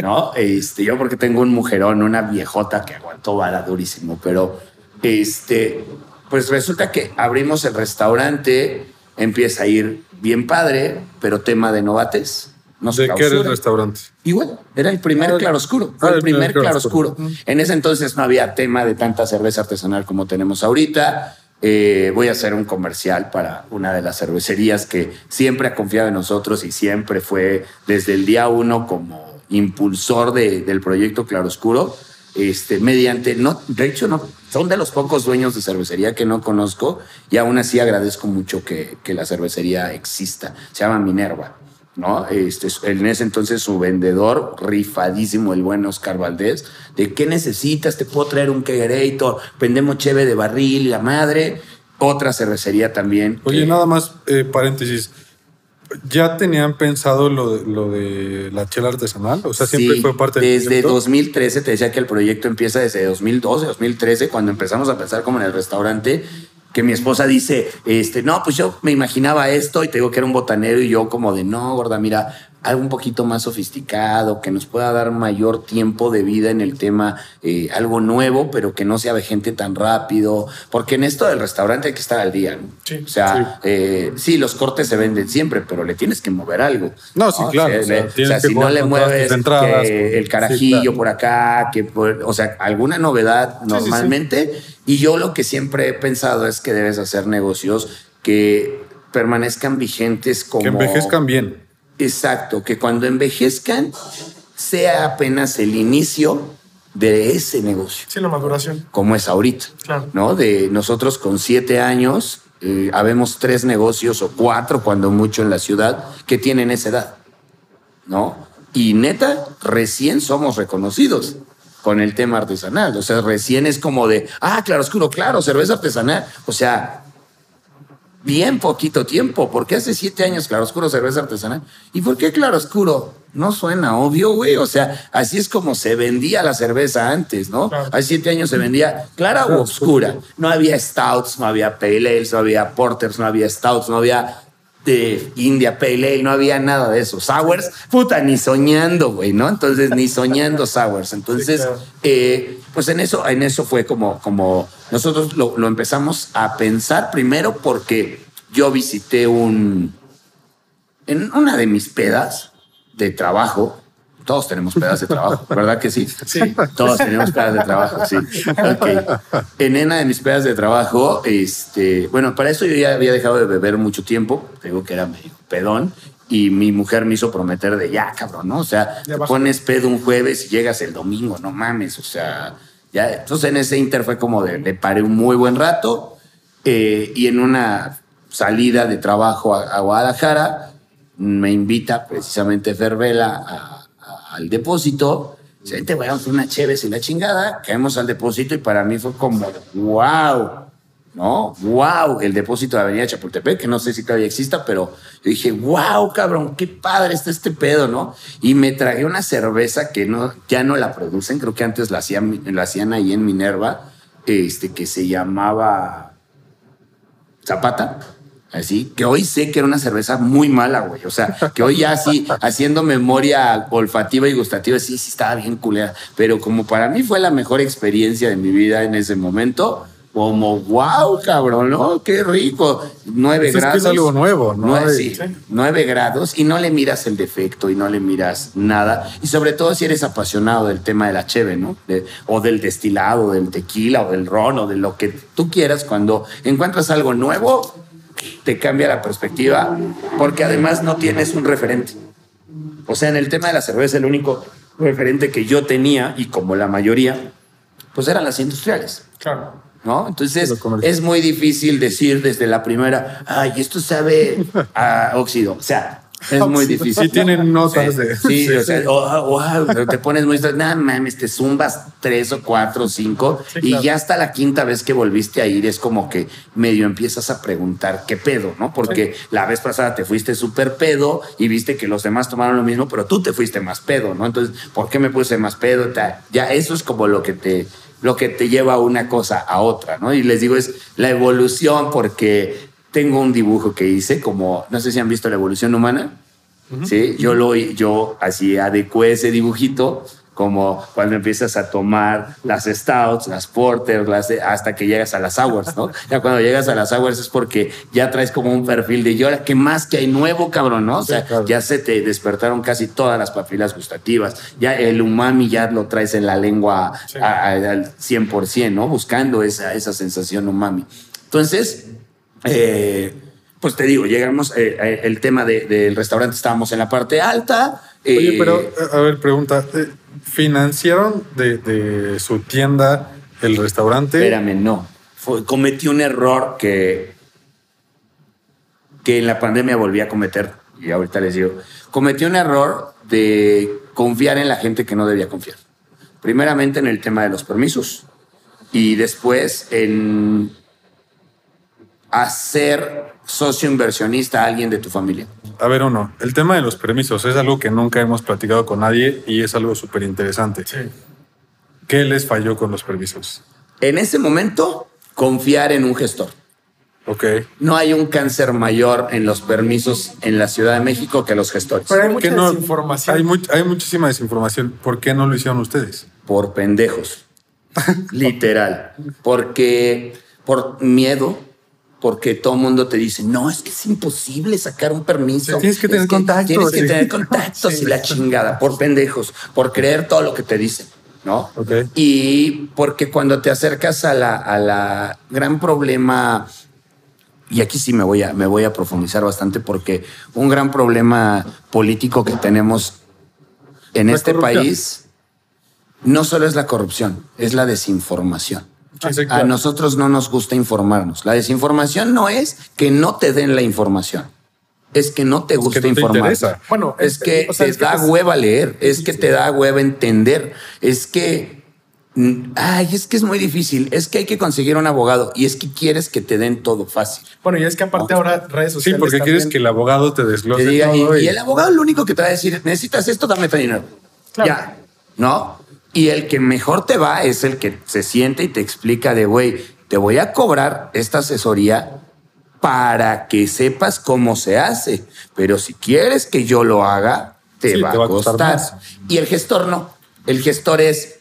¿No? Este, yo porque tengo un mujerón, una viejota que aguantó vara durísimo, pero este, pues resulta que abrimos el restaurante, empieza a ir bien padre, pero tema de novates. No ¿De qué era el restaurante? Igual, era el primer ah, claroscuro. Ah, el primer claroscuro. En ese entonces no había tema de tanta cerveza artesanal como tenemos ahorita. Eh, voy a hacer un comercial para una de las cervecerías que siempre ha confiado en nosotros y siempre fue desde el día uno como impulsor del proyecto Claroscuro. Este, mediante, no, de hecho, no, son de los pocos dueños de cervecería que no conozco y aún así agradezco mucho que, que la cervecería exista. Se llama Minerva. ¿No? Este, en ese entonces su vendedor, rifadísimo, el buen Oscar Valdés, de qué necesitas, te puedo traer un Kegerator, vendemos cheve de barril, la madre, otra cervecería también. Oye, nada más, eh, paréntesis, ¿ya tenían pensado lo de, lo de la chela artesanal? O sea, siempre fue parte del Desde 2013, te decía que el proyecto empieza desde 2012, 2013, cuando empezamos a pensar como en el restaurante que mi esposa dice, este, no, pues yo me imaginaba esto y te digo que era un botanero y yo como de, no, gorda, mira, algo un poquito más sofisticado, que nos pueda dar mayor tiempo de vida en el tema, eh, algo nuevo, pero que no sea gente tan rápido, porque en esto del restaurante hay que estar al día. ¿no? Sí, o sea, eh, sí. los cortes se venden siempre, pero le tienes que mover algo. No, sí, claro. O sea, si no le mueves el carajillo por acá, que o sea, alguna novedad normalmente. Y yo lo que siempre he pensado es que debes hacer negocios que permanezcan vigentes como... Que envejezcan bien. Exacto, que cuando envejezcan sea apenas el inicio de ese negocio. Sí, la maduración. Como es ahorita. Claro. ¿no? De nosotros con siete años, eh, habemos tres negocios o cuatro, cuando mucho en la ciudad, que tienen esa edad. ¿No? Y neta, recién somos reconocidos con el tema artesanal. O sea, recién es como de, ah, claro oscuro, claro, cerveza artesanal. O sea, bien poquito tiempo, porque hace siete años Claroscuro cerveza artesanal. ¿Y por qué Claroscuro? No suena obvio, güey. O sea, así es como se vendía la cerveza antes, ¿no? Hace siete años se vendía clara o oscura. No había stouts, no había pale ales, no había porters, no había stouts, no había de India Pale Ale, no había nada de eso. Sours, puta, ni soñando, güey, ¿no? Entonces, ni soñando Sours. Entonces, eh, pues en eso, en eso fue como, como nosotros lo, lo, empezamos a pensar primero porque yo visité un, en una de mis pedas de trabajo, todos tenemos pedas de trabajo, ¿verdad que sí? Sí. Todos tenemos pedas de trabajo, sí. En una de mis pedas de trabajo, este, bueno, para eso yo ya había dejado de beber mucho tiempo, digo que era medio pedón, y mi mujer me hizo prometer de ya, cabrón, ¿no? O sea, te pones pedo un jueves y llegas el domingo, no mames, o sea, ya. Entonces en ese inter fue como de, le paré un muy buen rato, eh, y en una salida de trabajo a, Guadalajara, me invita precisamente Fervela a al depósito. Dice, te voy a hacer una chévere y la chingada. Caemos al depósito y para mí fue como, wow, ¿no? Wow, el depósito de Avenida Chapultepec, que no sé si todavía exista, pero yo dije, wow, cabrón, qué padre está este pedo, ¿no? Y me tragué una cerveza que no, ya no la producen, creo que antes la hacían, la hacían ahí en Minerva, este, que se llamaba Zapata. Así, que hoy sé que era una cerveza muy mala, güey. O sea, que hoy ya así, haciendo memoria olfativa y gustativa, sí, sí estaba bien culera. Pero como para mí fue la mejor experiencia de mi vida en ese momento, como, wow, cabrón, ¿no? Qué rico. Nueve pues grados. Es, que es algo nuevo, ¿no? Nueve, sí, nueve grados y no le miras el defecto y no le miras nada. Y sobre todo si eres apasionado del tema de la cheve, ¿no? o del destilado, del tequila, o del ron, o de lo que tú quieras. Cuando encuentras algo nuevo, te cambia la perspectiva porque además no tienes un referente. O sea, en el tema de la cerveza, el único referente que yo tenía, y como la mayoría, pues eran las industriales. Claro. ¿No? Entonces es muy difícil decir desde la primera, ay, esto sabe a óxido. O sea, es muy difícil. Sí, tienen notas de. Sí, o sea, wow, te pones muy. Nada mames, te zumbas tres o cuatro o cinco y ya hasta la quinta vez que volviste a ir es como que medio empiezas a preguntar qué pedo, ¿no? Porque la vez pasada te fuiste súper pedo y viste que los demás tomaron lo mismo, pero tú te fuiste más pedo, ¿no? Entonces, ¿por qué me puse más pedo? Ya eso es como lo que te lo que te lleva una cosa a otra, ¿no? Y les digo, es la evolución porque tengo un dibujo que hice, como, no sé si han visto la evolución humana. Sí, yo lo, yo así adecué ese dibujito como cuando empiezas a tomar las stouts, las porters, las, hasta que llegas a las sours, ¿no? Ya cuando llegas a las sours es porque ya traes como un perfil de, yo ¿qué más que hay nuevo, cabrón, no? O sea, ya se te despertaron casi todas las papilas gustativas, ya el umami ya lo traes en la lengua al 100%, ¿no? Buscando esa, esa sensación umami. Entonces, eh, pues te digo, llegamos, eh, eh, el tema del restaurante, estábamos en la parte alta. Oye, pero, a ver, pregunta, ¿financiaron de, su tienda el restaurante? Espérame, no. cometí un error que, que en la pandemia volví a cometer y ahorita les digo, cometió un error de confiar en la gente que no debía confiar. Primeramente en el tema de los permisos y después en hacer socio inversionista a alguien de tu familia. A ver, uno, el tema de los permisos es algo que nunca hemos platicado con nadie y es algo súper interesante. Sí. ¿Qué les falló con los permisos? En ese momento, confiar en un gestor. Ok. No hay un cáncer mayor en los permisos en la Ciudad de México que los gestores. Pero hay mucha desinformación. Hay, hay muchísima desinformación. ¿Por qué no lo hicieron ustedes? Por pendejos. Literal. Porque por miedo, porque todo el mundo te dice, no, es que es imposible sacar un permiso. tienes que tener contactos. Tienes que tener contactos y la chingada, por pendejos, por creer todo lo que te dicen. ¿no? Okay. Y porque cuando te acercas a la, a la gran problema y aquí sí me voy a, me voy a profundizar bastante porque un gran problema político que tenemos en este país no solo es la corrupción, es la desinformación. A nosotros no nos gusta informarnos. La desinformación no es que no te den la información. Es que no te gusta informar. Bueno, es, que te da hueva leer, es que te da hueva entender, es que Ay, es que es muy difícil. Es que hay que conseguir un abogado y es que quieres que te den todo fácil. Bueno, y es que aparte ahora redes sociales. Sí, porque quieres que el abogado te desglose. todo y, el abogado lo único que te va a decir, necesitas esto, dame tu dinero. Ya, ¿no? Y el que mejor te va es el que se siente y te explica de, güey, te voy a cobrar esta asesoría para que sepas cómo se hace. Pero si quieres que yo lo haga, te, va, a costar. Y el gestor no. El gestor es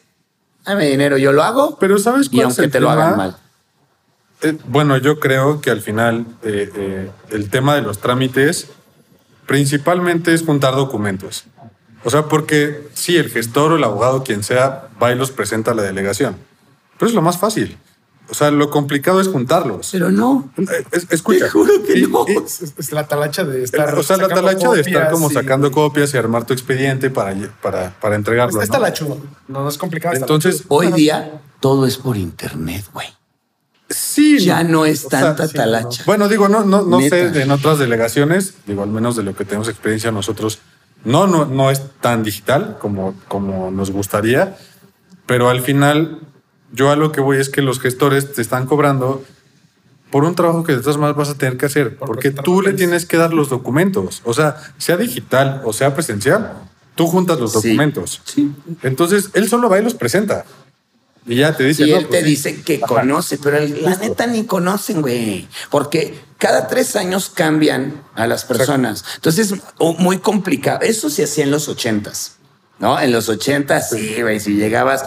dame dinero, yo lo hago. Pero ¿sabes cuál Y aunque te lo hagan mal. Eh, bueno, yo creo que al final eh, eh, el tema de los trámites principalmente es juntar documentos. O sea, porque sí, el gestor o el abogado, quien sea, va y los presenta a la delegación. Pero es lo más fácil. O sea, lo complicado es juntarlos. Pero no. escucha. Te juro que no. Es, la talacha de estar. O sea, la talacha de estar como sacando copias y armar tu expediente para, para, para entregarlo. Es, talacho. No, es complicado. Entonces, hoy día todo es por internet, güey. Sí. Ya no es tanta talacha. Bueno, digo, no, no, no sé en otras delegaciones, digo, al menos de lo que tenemos experiencia nosotros, no, no, no es tan digital como, como nos gustaría, pero al final yo a lo que voy es que los gestores te están cobrando por un trabajo que de todas maneras vas a tener que hacer, porque tú le tienes que dar los documentos. O sea, sea digital o sea presencial, tú juntas los documentos. Sí. Entonces, él solo va y los presenta. Y ya te dice. Y él te pues dice que conoce, pero la neta ni conocen, güey. Porque cada tres años cambian a las personas. Entonces, muy complicado. Eso se hacía en los ochentas. ¿No? En los ochentas, sí, güey. Si llegabas,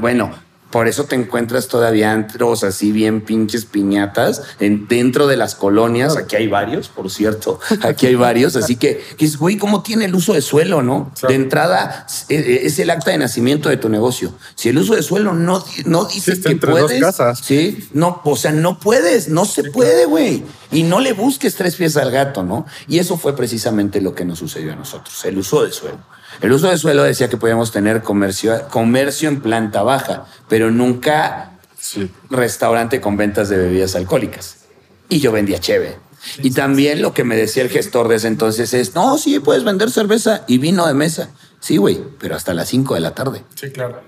bueno, por eso te encuentras todavía antros así bien pinches piñatas en, dentro de las colonias. Aquí hay varios, por cierto. Aquí hay varios. Así que, güey, ¿cómo tiene el uso de suelo, no? De entrada, es el acta de nacimiento de tu negocio. Si el uso de suelo no, no dice que puedes. casas. Sí, no, o sea, no puedes, no se puede, güey. Y no le busques tres pies al gato, ¿no? Y eso fue precisamente lo que nos sucedió a nosotros, el uso de suelo. El uso de suelo decía que podíamos tener comercio, comercio en planta baja, pero nunca restaurante con ventas de bebidas alcohólicas. Y yo vendía cheve. y también lo que me decía el gestor de ese entonces es, no, sí, puedes vender cerveza y vino de mesa. Sí, güey, pero hasta las 5 de la tarde. Sí, claro.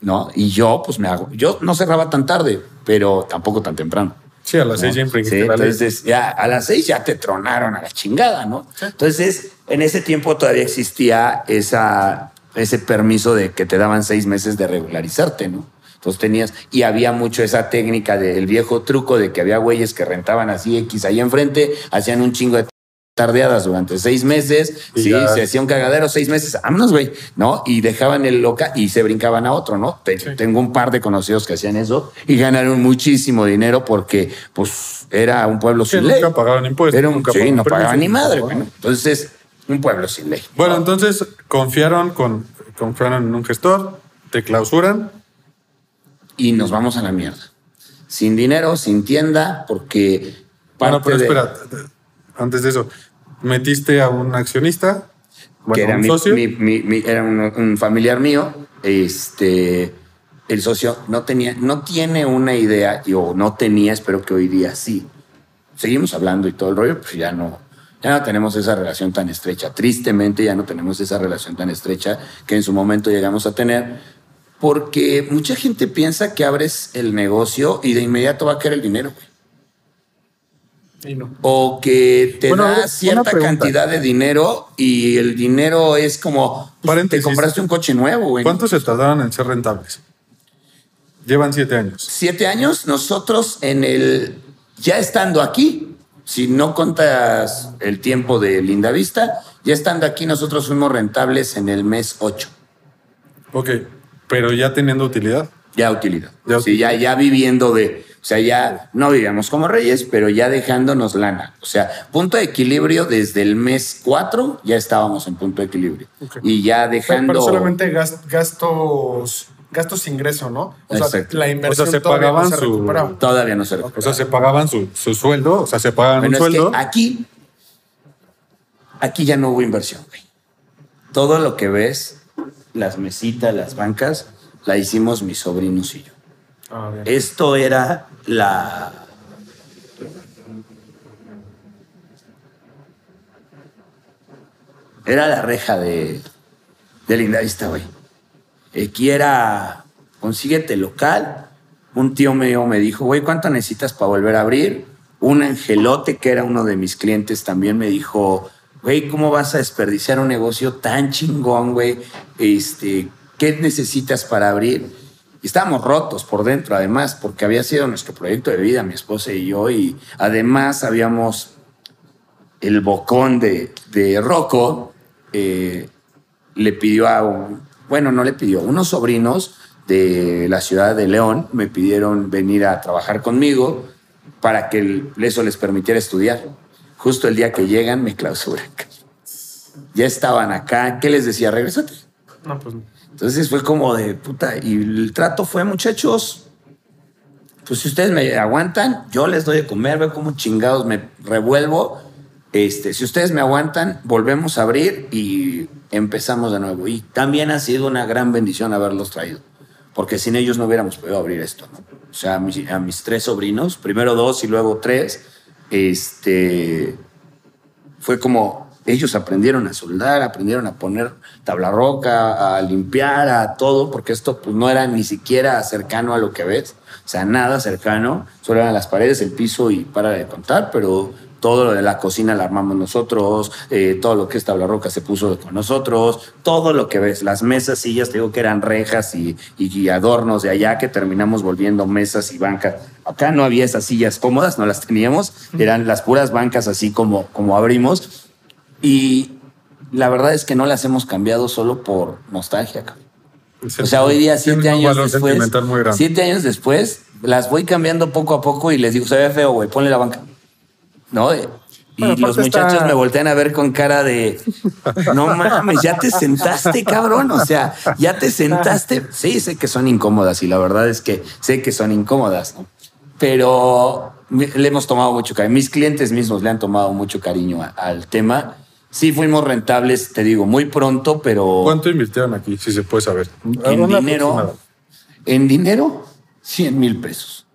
¿No? Y yo, pues me hago, yo no cerraba tan tarde, pero tampoco tan temprano. Sí, a las seis siempre. Sí, entonces ya a las seis ya te tronaron a la chingada, ¿no? Entonces, en ese tiempo todavía existía esa, ese permiso de que te daban seis meses de regularizarte, ¿no? Entonces tenías, y había mucho esa técnica del viejo truco de que había güeyes que rentaban así X ahí enfrente, hacían un chingo de tardeadas durante seis meses, sí, se hacía un cagadero seis meses, vámonos, güey, ¿no? Y dejaban el loca y se brincaban a otro, ¿no? Tengo un par de conocidos que hacían eso y ganaron muchísimo dinero porque, pues, era un pueblo sin ley. Nunca pagaban impuestos. nunca sí, no pagaban ni madre, bueno. Entonces, un pueblo sin ley. Bueno, entonces confiaron, con, confiaron en un gestor, te clausuran. Y nos vamos a la mierda. Sin dinero, sin tienda, porque... Bueno, pero espera, antes de eso, metiste a un accionista, que era un socio. era un, familiar mío. Este, el socio no tenía, no tiene una idea, o no tenía, espero que hoy día sí. Seguimos hablando y todo el rollo, pues ya no, Ya no tenemos esa relación tan estrecha. Tristemente ya no tenemos esa relación tan estrecha que en su momento llegamos a tener. Porque mucha gente piensa que abres el negocio y de inmediato va a caer el dinero, güey. No. O que te Bueno, da cierta cantidad de dinero y el dinero es como pues, te compraste un coche nuevo, güey. ¿Cuánto se tardaron en ser rentables? Llevan siete años. Siete años, nosotros en el. Ya estando aquí, si no contas el tiempo de Linda Vista, ya estando aquí, nosotros fuimos rentables en el mes 8. Ok, pero ya teniendo utilidad. Ya utilidad. Ya sí, ya, ya viviendo de. O sea, ya no vivíamos como reyes, pero ya dejándonos lana. O sea, punto de equilibrio desde el mes 4 ya estábamos en punto de equilibrio. Y ya dejando. pero solamente gas- gastos, gastos ingreso, ¿no? O sea, Exacto. la inversión O sea, se todavía no se su- recuperaba. Todavía no se O sea, se pagaban su, su sueldo, o sea, se pagaban Bueno, un es que sueldo. aquí, aquí ya no hubo inversión, güey. Todo lo que ves, las mesitas, las bancas, la hicimos mis sobrinos y yo. Ah. Esto era la. Era la reja de, de Linda Vista, güey. Aquí era. Consíguete local. Un tío mío me dijo, güey, ¿cuánto necesitas para volver a abrir? Un angelote, que era uno de mis clientes, también me dijo, güey, ¿cómo vas a desperdiciar un negocio tan chingón, güey? Este, ¿Qué necesitas para abrir? Y estábamos rotos por dentro, además, porque había sido nuestro proyecto de vida, mi esposa y yo, y además habíamos el bocón de, de Rocco, eh, le pidió a, un- bueno, no le pidió, unos sobrinos de la ciudad de León me pidieron venir a trabajar conmigo para que eso les permitiera estudiar. Justo el día que llegan me clausuran. Ya estaban acá, ¿qué les decía? Regrésate. No, pues no. Entonces fue como de puta. Y el trato fue, muchachos, pues si ustedes me aguantan, yo les doy de comer, veo cómo chingados me revuelvo. Este, si ustedes me aguantan, volvemos a abrir y empezamos de nuevo. Y también ha sido una gran bendición haberlos traído, porque sin ellos no hubiéramos podido abrir esto. ¿no? O sea, a mis, a mis tres sobrinos, primero dos y luego tres, este, fue como ellos aprendieron a soldar, aprendieron a poner tabla roca, a limpiar, a todo, porque esto pues, no era ni siquiera cercano a lo que ves, o sea, nada cercano, solo eran las paredes, el piso y para de contar, pero todo lo de la cocina la armamos nosotros, eh, todo lo que es tabla roca se puso con nosotros, todo lo que ves, las mesas, sillas, te digo que eran rejas y, y adornos de allá que terminamos volviendo mesas y bancas. Acá no había esas sillas cómodas, no las teníamos, eran las puras bancas así como, como abrimos. Y la verdad es que no las hemos cambiado solo por nostalgia. O sea, hoy día, siete años después, siete años después, las voy cambiando poco a poco y les digo, se ve feo, güey, ponle la banca. ¿No? Y Bueno, los muchachos está- me voltean a ver con cara de, no mames, ya te sentaste, cabrón. O sea, ya te sentaste. Sí, sé que son incómodas y la verdad es que sé que son incómodas, ¿no? Pero le hemos tomado mucho cariño. Mis clientes mismos le han tomado mucho cariño a- al tema. Sí, fuimos rentables, te digo, muy pronto, pero ¿Cuánto invirtieron aquí? Si se puede saber. en dinero, aproximada. en dinero, 100 mil pesos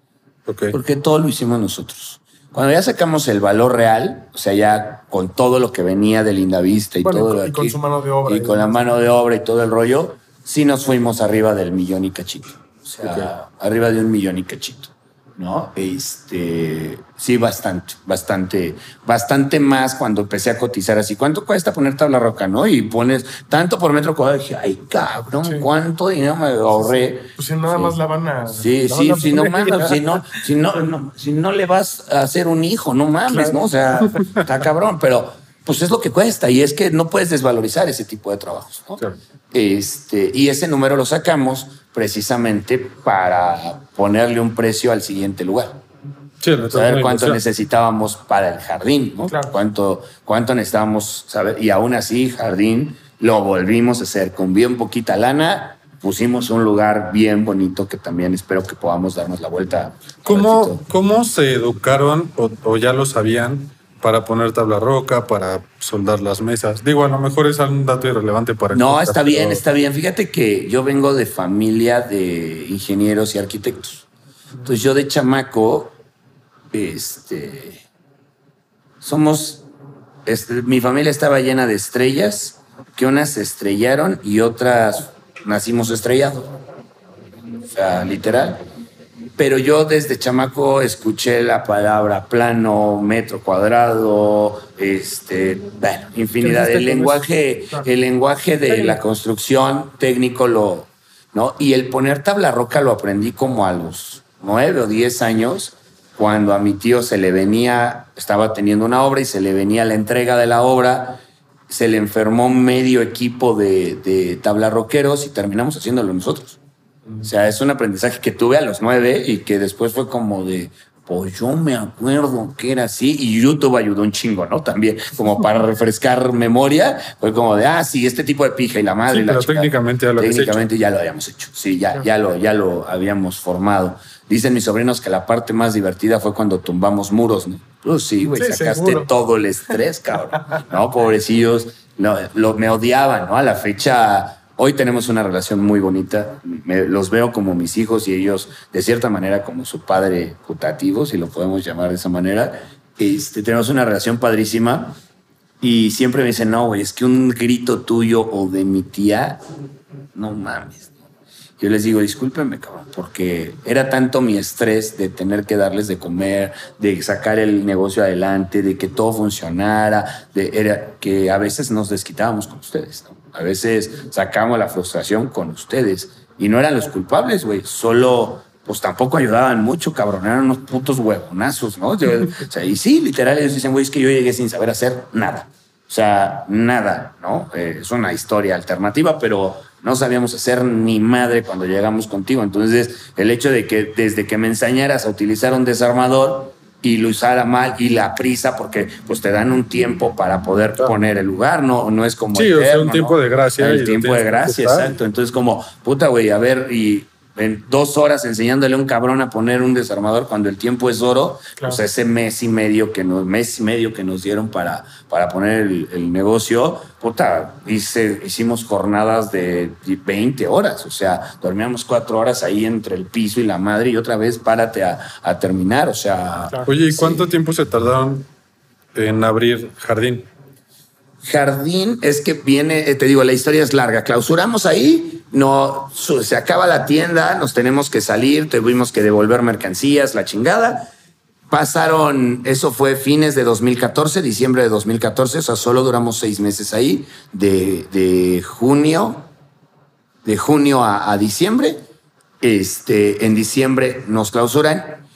Ok. porque todo lo hicimos nosotros. Cuando ya sacamos el valor real, o sea, ya con todo lo que venía de Linda Vista y Bueno, y todo con- lo y con aquí, su mano de obra y y con la mano de obra y todo el rollo, sí nos fuimos arriba del millón y cachito. O sea, arriba de un millón y cachito. ¿No? Este, sí, bastante, bastante, bastante más cuando empecé a cotizar así. ¿Cuánto cuesta poner tabla roca, no? Y pones tanto por metro cuadrado. Dije, ay, cabrón, Sí. ¿cuánto dinero me ahorré? Pues si nada Sí. más la van a. Sí, sí, si no mames, si no, si no, no- si no le vas a hacer un hijo, no mames, Claro. ¿no? O sea, está cabrón, pero pues es lo que cuesta y es que no puedes desvalorizar ese tipo de trabajos, ¿no? Claro. Este, y ese número lo sacamos precisamente para ponerle un precio al siguiente lugar. Sí, Saber cuánto necesitábamos para el jardín, ¿no? Claro. Cuánto, cuánto necesitábamos saber. Y aún así, jardín lo volvimos a hacer con bien poquita lana. Pusimos un lugar bien bonito que también espero que podamos darnos la vuelta. ¿Cómo. ¿Cómo se educaron o, o ya lo sabían para poner tabla roca, para soldar las mesas? Digo, a lo mejor es algún dato irrelevante para No, está bien, pero- está bien. Fíjate que yo vengo de familia de ingenieros y arquitectos. Entonces yo de chamaco, este, somos este, mi familia estaba llena de estrellas, que unas se estrellaron y otras nacimos estrellados. O sea, literal. Pero yo desde chamaco escuché la palabra plano, metro cuadrado, este, bueno, infinidad. ¿Creciste El lenguaje, el lenguaje de la construcción técnico lo, ¿no? Y el poner tabla roca lo aprendí como a los nueve o diez años, cuando a mi tío se le venía, estaba teniendo una obra y se le venía la entrega de la obra, se le enfermó medio equipo de, de tabla roqueros y terminamos haciéndolo nosotros. O sea, es un aprendizaje que tuve a los nueve y que después fue como de, pues yo me acuerdo que era así y YouTube ayudó un chingo, ¿no? También, como para refrescar memoria, fue como de, ah, sí, este tipo de pija y la madre. Sí, y la pero chingada. técnicamente ya lo Técnicamente ya lo habíamos hecho, sí, ya, ya, lo, ya lo habíamos formado. Dicen mis sobrinos que la parte más divertida fue cuando tumbamos muros, ¿no? Pues sí, güey, Sí, sacaste seguro. todo el estrés, cabrón. No, pobrecillos, no, lo, me odiaban, ¿no? A la fecha, hoy tenemos una relación muy bonita. Los veo como mis hijos y ellos, de cierta manera, como su padre putativo, si lo podemos llamar de esa manera. Este, tenemos una relación padrísima y siempre me dicen, no, güey, es que un grito tuyo o de mi tía, no mames. Yo les digo, discúlpenme, cabrón, porque era tanto mi estrés de tener que darles de comer, de sacar el negocio adelante, de que todo funcionara, de, era que a veces nos desquitábamos con ustedes, ¿no? A veces sacábamos la frustración con ustedes y no eran los culpables, güey, solo pues tampoco ayudaban mucho, cabrón, eran unos putos huevonazos, ¿no? O sea, y sí, literal, ellos dicen, güey, es que yo llegué sin saber hacer nada. O sea, nada, ¿no? Eh, es una historia alternativa, pero no sabíamos hacer ni madre cuando llegamos contigo. Entonces, el hecho de que desde que me enseñaras a utilizar un desarmador y lo usara mal y la prisa, porque pues te dan un tiempo para poder poner el lugar, no, no es como Sí, o sea, eterno, un tiempo ¿no? de gracia El tiempo de gracia, exacto. Entonces, como, puta, güey, a ver, y en dos horas enseñándole a un cabrón a poner un desarmador cuando el tiempo es oro, Claro. pues ese mes y medio que nos, mes y medio que nos dieron para, para poner el, el negocio, puta, hice, hicimos jornadas de 20 horas, o sea, dormíamos cuatro horas ahí entre el piso y la madre y otra vez párate a, a terminar, o sea, Oye, ¿y cuánto tiempo se tardaron en abrir jardín? Jardín es que viene, eh, te digo, la historia es larga. Clausuramos ahí, no, se acaba la tienda, nos tenemos que salir, tuvimos que devolver mercancías, la chingada. Pasaron, eso fue fines de 2014, diciembre de 2014, o sea, solo duramos seis meses ahí, de, de junio, de junio a, a diciembre. Este, en diciembre nos clausuran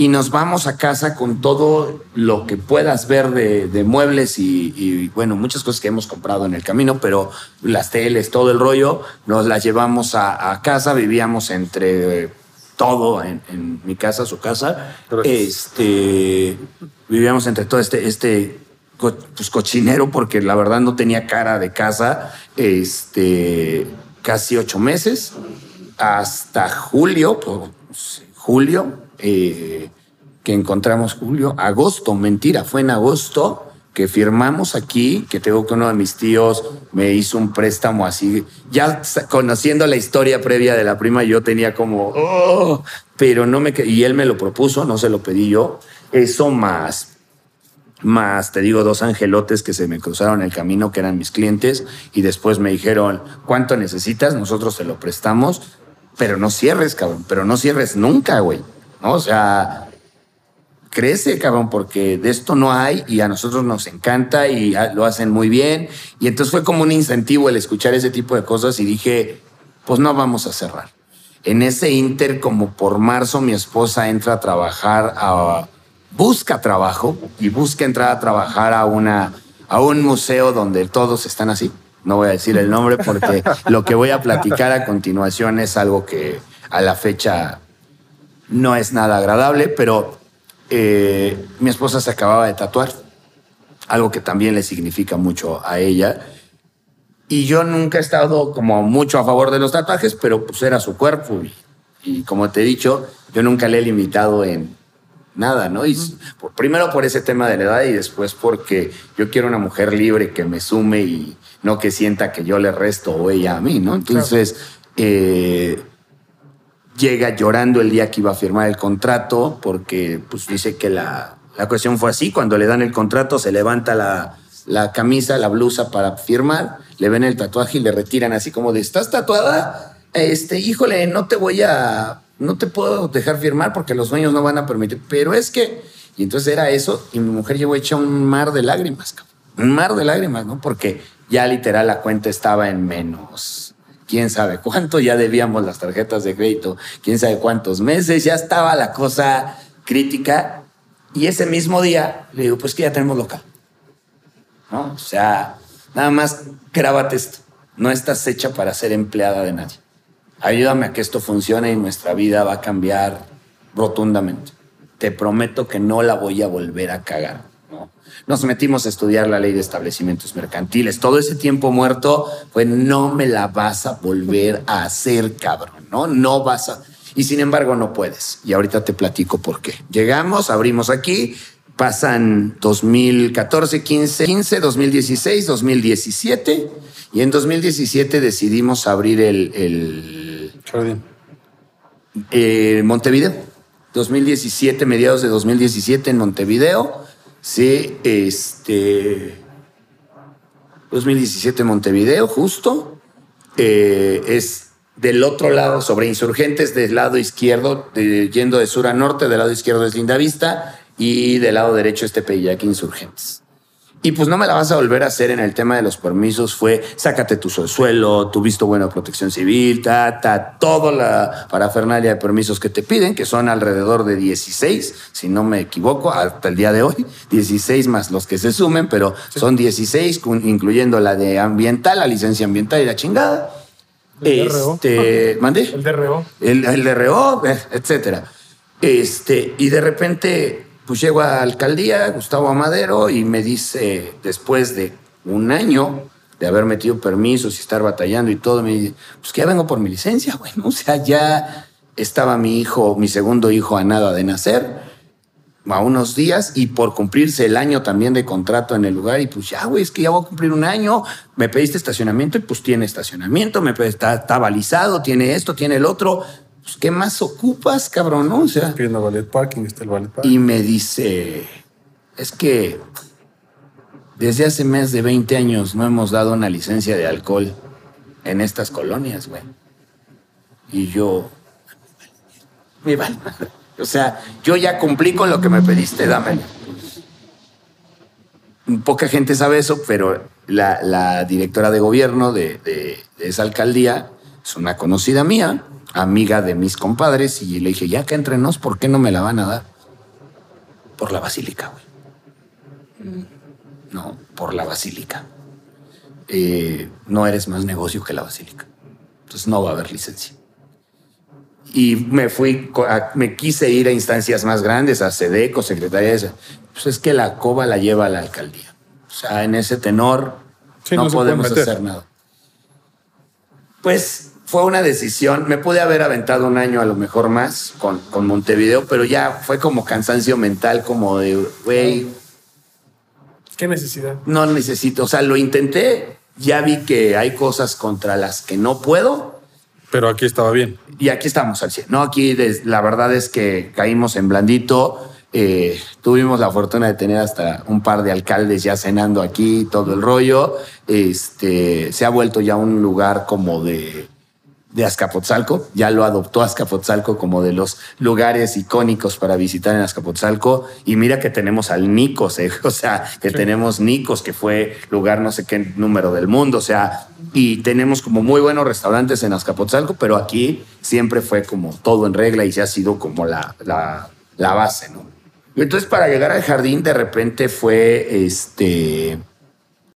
y nos vamos a casa con todo lo que puedas ver de, de muebles y, y, bueno, muchas cosas que hemos comprado en el camino, pero las teles, todo el rollo, nos las llevamos a, a casa, vivíamos entre eh, todo en, en mi casa, su casa. Gracias. Este, vivíamos entre todo este, este co- pues, cochinero, porque la verdad no tenía cara de casa, este, casi ocho meses hasta julio, pues, julio, eh, que encontramos julio, agosto, mentira, fue en agosto que firmamos aquí, que tengo que uno de mis tíos me hizo un préstamo así, ya conociendo la historia previa de la prima, yo tenía como, "Oh", pero no me, y él me lo propuso, no se lo pedí yo, eso más más, te digo, dos angelotes que se me cruzaron el camino, que eran mis clientes, y después me dijeron, ¿cuánto necesitas? Nosotros te lo prestamos, pero no cierres, cabrón, pero no cierres nunca, güey, ¿no? O sea, crece, cabrón, porque de esto no hay y a nosotros nos encanta y ah, lo hacen muy bien. Y entonces fue como un incentivo el escuchar ese tipo de cosas y dije, pues no vamos a cerrar. En ese inter, como por marzo, mi esposa entra a trabajar, a, busca trabajo y busca entrar a trabajar a, una, a un museo donde todos están así. No voy a decir el nombre porque lo que voy a platicar a continuación es algo que a la fecha no es nada agradable, pero eh, mi esposa se acababa de tatuar, algo que también le significa mucho a ella. Y yo nunca he estado como mucho a favor de los tatuajes, pero pues era su cuerpo. Y, y como te he dicho, yo nunca le he limitado en nada, ¿no? Y por- primero por ese tema de la edad y después porque yo quiero una mujer libre que me sume y no que sienta que yo le resto o ella a mí, ¿no? Entonces, eh, llega llorando el día que iba a firmar el contrato porque pues dice que la, la cuestión fue así, cuando le dan el contrato se levanta la, la camisa, la blusa para firmar, le ven el tatuaje y le retiran así como de, ¿estás tatuada? Este, híjole, no te voy a, no te puedo dejar firmar porque los dueños no van a permitir, pero es que, y entonces era eso, y mi mujer llegó hecha un mar de lágrimas, un mar de lágrimas, ¿no? Porque ya literal la cuenta estaba en menos. Quién sabe cuánto, ya debíamos las tarjetas de crédito, quién sabe cuántos meses, ya estaba la cosa crítica. Y ese mismo día le digo, pues que ya tenemos local. ¿No? O sea, nada más grábate esto. No estás hecha para ser empleada de nadie. Ayúdame a que esto funcione y nuestra vida va a cambiar rotundamente. Te prometo que no la voy a volver a cagar. ¿No? Nos metimos a estudiar la ley de establecimientos mercantiles. Todo ese tiempo muerto, pues no me la vas a volver a hacer, cabrón, ¿no? No vas a... Y sin embargo no puedes. Y ahorita te platico por qué. Llegamos, abrimos aquí, pasan 2014, 15, 15, 2016, 2017 y en 2017 decidimos abrir el, el Jardín. eh, Montevideo. 2017, mediados de 2017 en Montevideo. Sí, este. 2017 Montevideo, justo. Eh, es del otro lado, sobre insurgentes, del lado izquierdo, yendo de sur a norte, del lado izquierdo es Lindavista y del lado derecho este Tepeyac Insurgentes. Y pues no me la vas a volver a hacer en el tema de los permisos. Fue sácate tu suelo, tu visto bueno de protección civil, ta, ta, toda la parafernalia de permisos que te piden, que son alrededor de 16, si no me equivoco, hasta el día de hoy. 16 más los que se sumen, pero son 16, con- incluyendo la de ambiental, la licencia ambiental y la chingada. El DRO. Este, ¿mandé? El DRO. el, el DRO, eh, etcétera. Este, y de repente, pues llego a alcaldía, Gustavo Amadero, y me dice, después de un año de haber metido permisos y estar batallando y todo, me dice, pues que ya vengo por mi licencia, güey. O sea, ya estaba mi hijo, mi segundo hijo a nada de nacer, a unos días, y por cumplirse el año también de contrato en el lugar, y pues ya, güey, es que ya voy a cumplir un año, me pediste estacionamiento y pues tiene estacionamiento, me pediste- está, está balizado, tiene esto, tiene el otro. Pues, ¿qué más ocupas, cabrón? ¿no? O sea, Pidiendo ballet parking, está el ballet parking. y me dice, es que desde hace más de 20 años no hemos dado una licencia de alcohol en estas colonias, güey. Y yo, me vale madre. O sea, yo ya cumplí con lo que me pediste, dámelo. Poca gente sabe eso, pero la, la directora de gobierno de, de- de esa alcaldía es una conocida mía, amiga de mis compadres, y le dije, ya que entrenos, ¿por qué no me la van a dar? Por la basílica, güey. No, por la basílica. Eh, no eres más negocio que la basílica. Entonces no va a haber licencia. Y me fui, a- me quise ir a instancias más grandes, a SEDECO, Secretaría de... esa- Pues es que la coba la lleva la alcaldía. O sea, en ese tenor Sí, no, no podemos hacer nada. Pues fue una decisión. Me pude haber aventado un año a lo mejor más con, con Montevideo, pero ya fue como cansancio mental, como de, güey, ¿Qué necesidad? no necesito. O sea, lo intenté, ya vi que hay cosas contra las que no puedo Pero aquí estaba bien. y aquí estamos al 100. No, aquí des- la verdad es que caímos en blandito. Eh, tuvimos la fortuna de tener hasta un par de alcaldes ya cenando aquí, todo el rollo. Este, se ha vuelto ya un lugar como de, de Azcapotzalco. Ya lo adoptó Azcapotzalco como de los lugares icónicos para visitar en Azcapotzalco. Y mira que tenemos al Nicos, eh, o sea, que tenemos Nicos, que fue lugar no sé qué número del mundo, o sea, y tenemos como muy buenos restaurantes en Azcapotzalco, pero aquí siempre fue como todo en regla y se ha sido como la, la, la base, ¿no? Entonces para llegar al jardín de repente fue este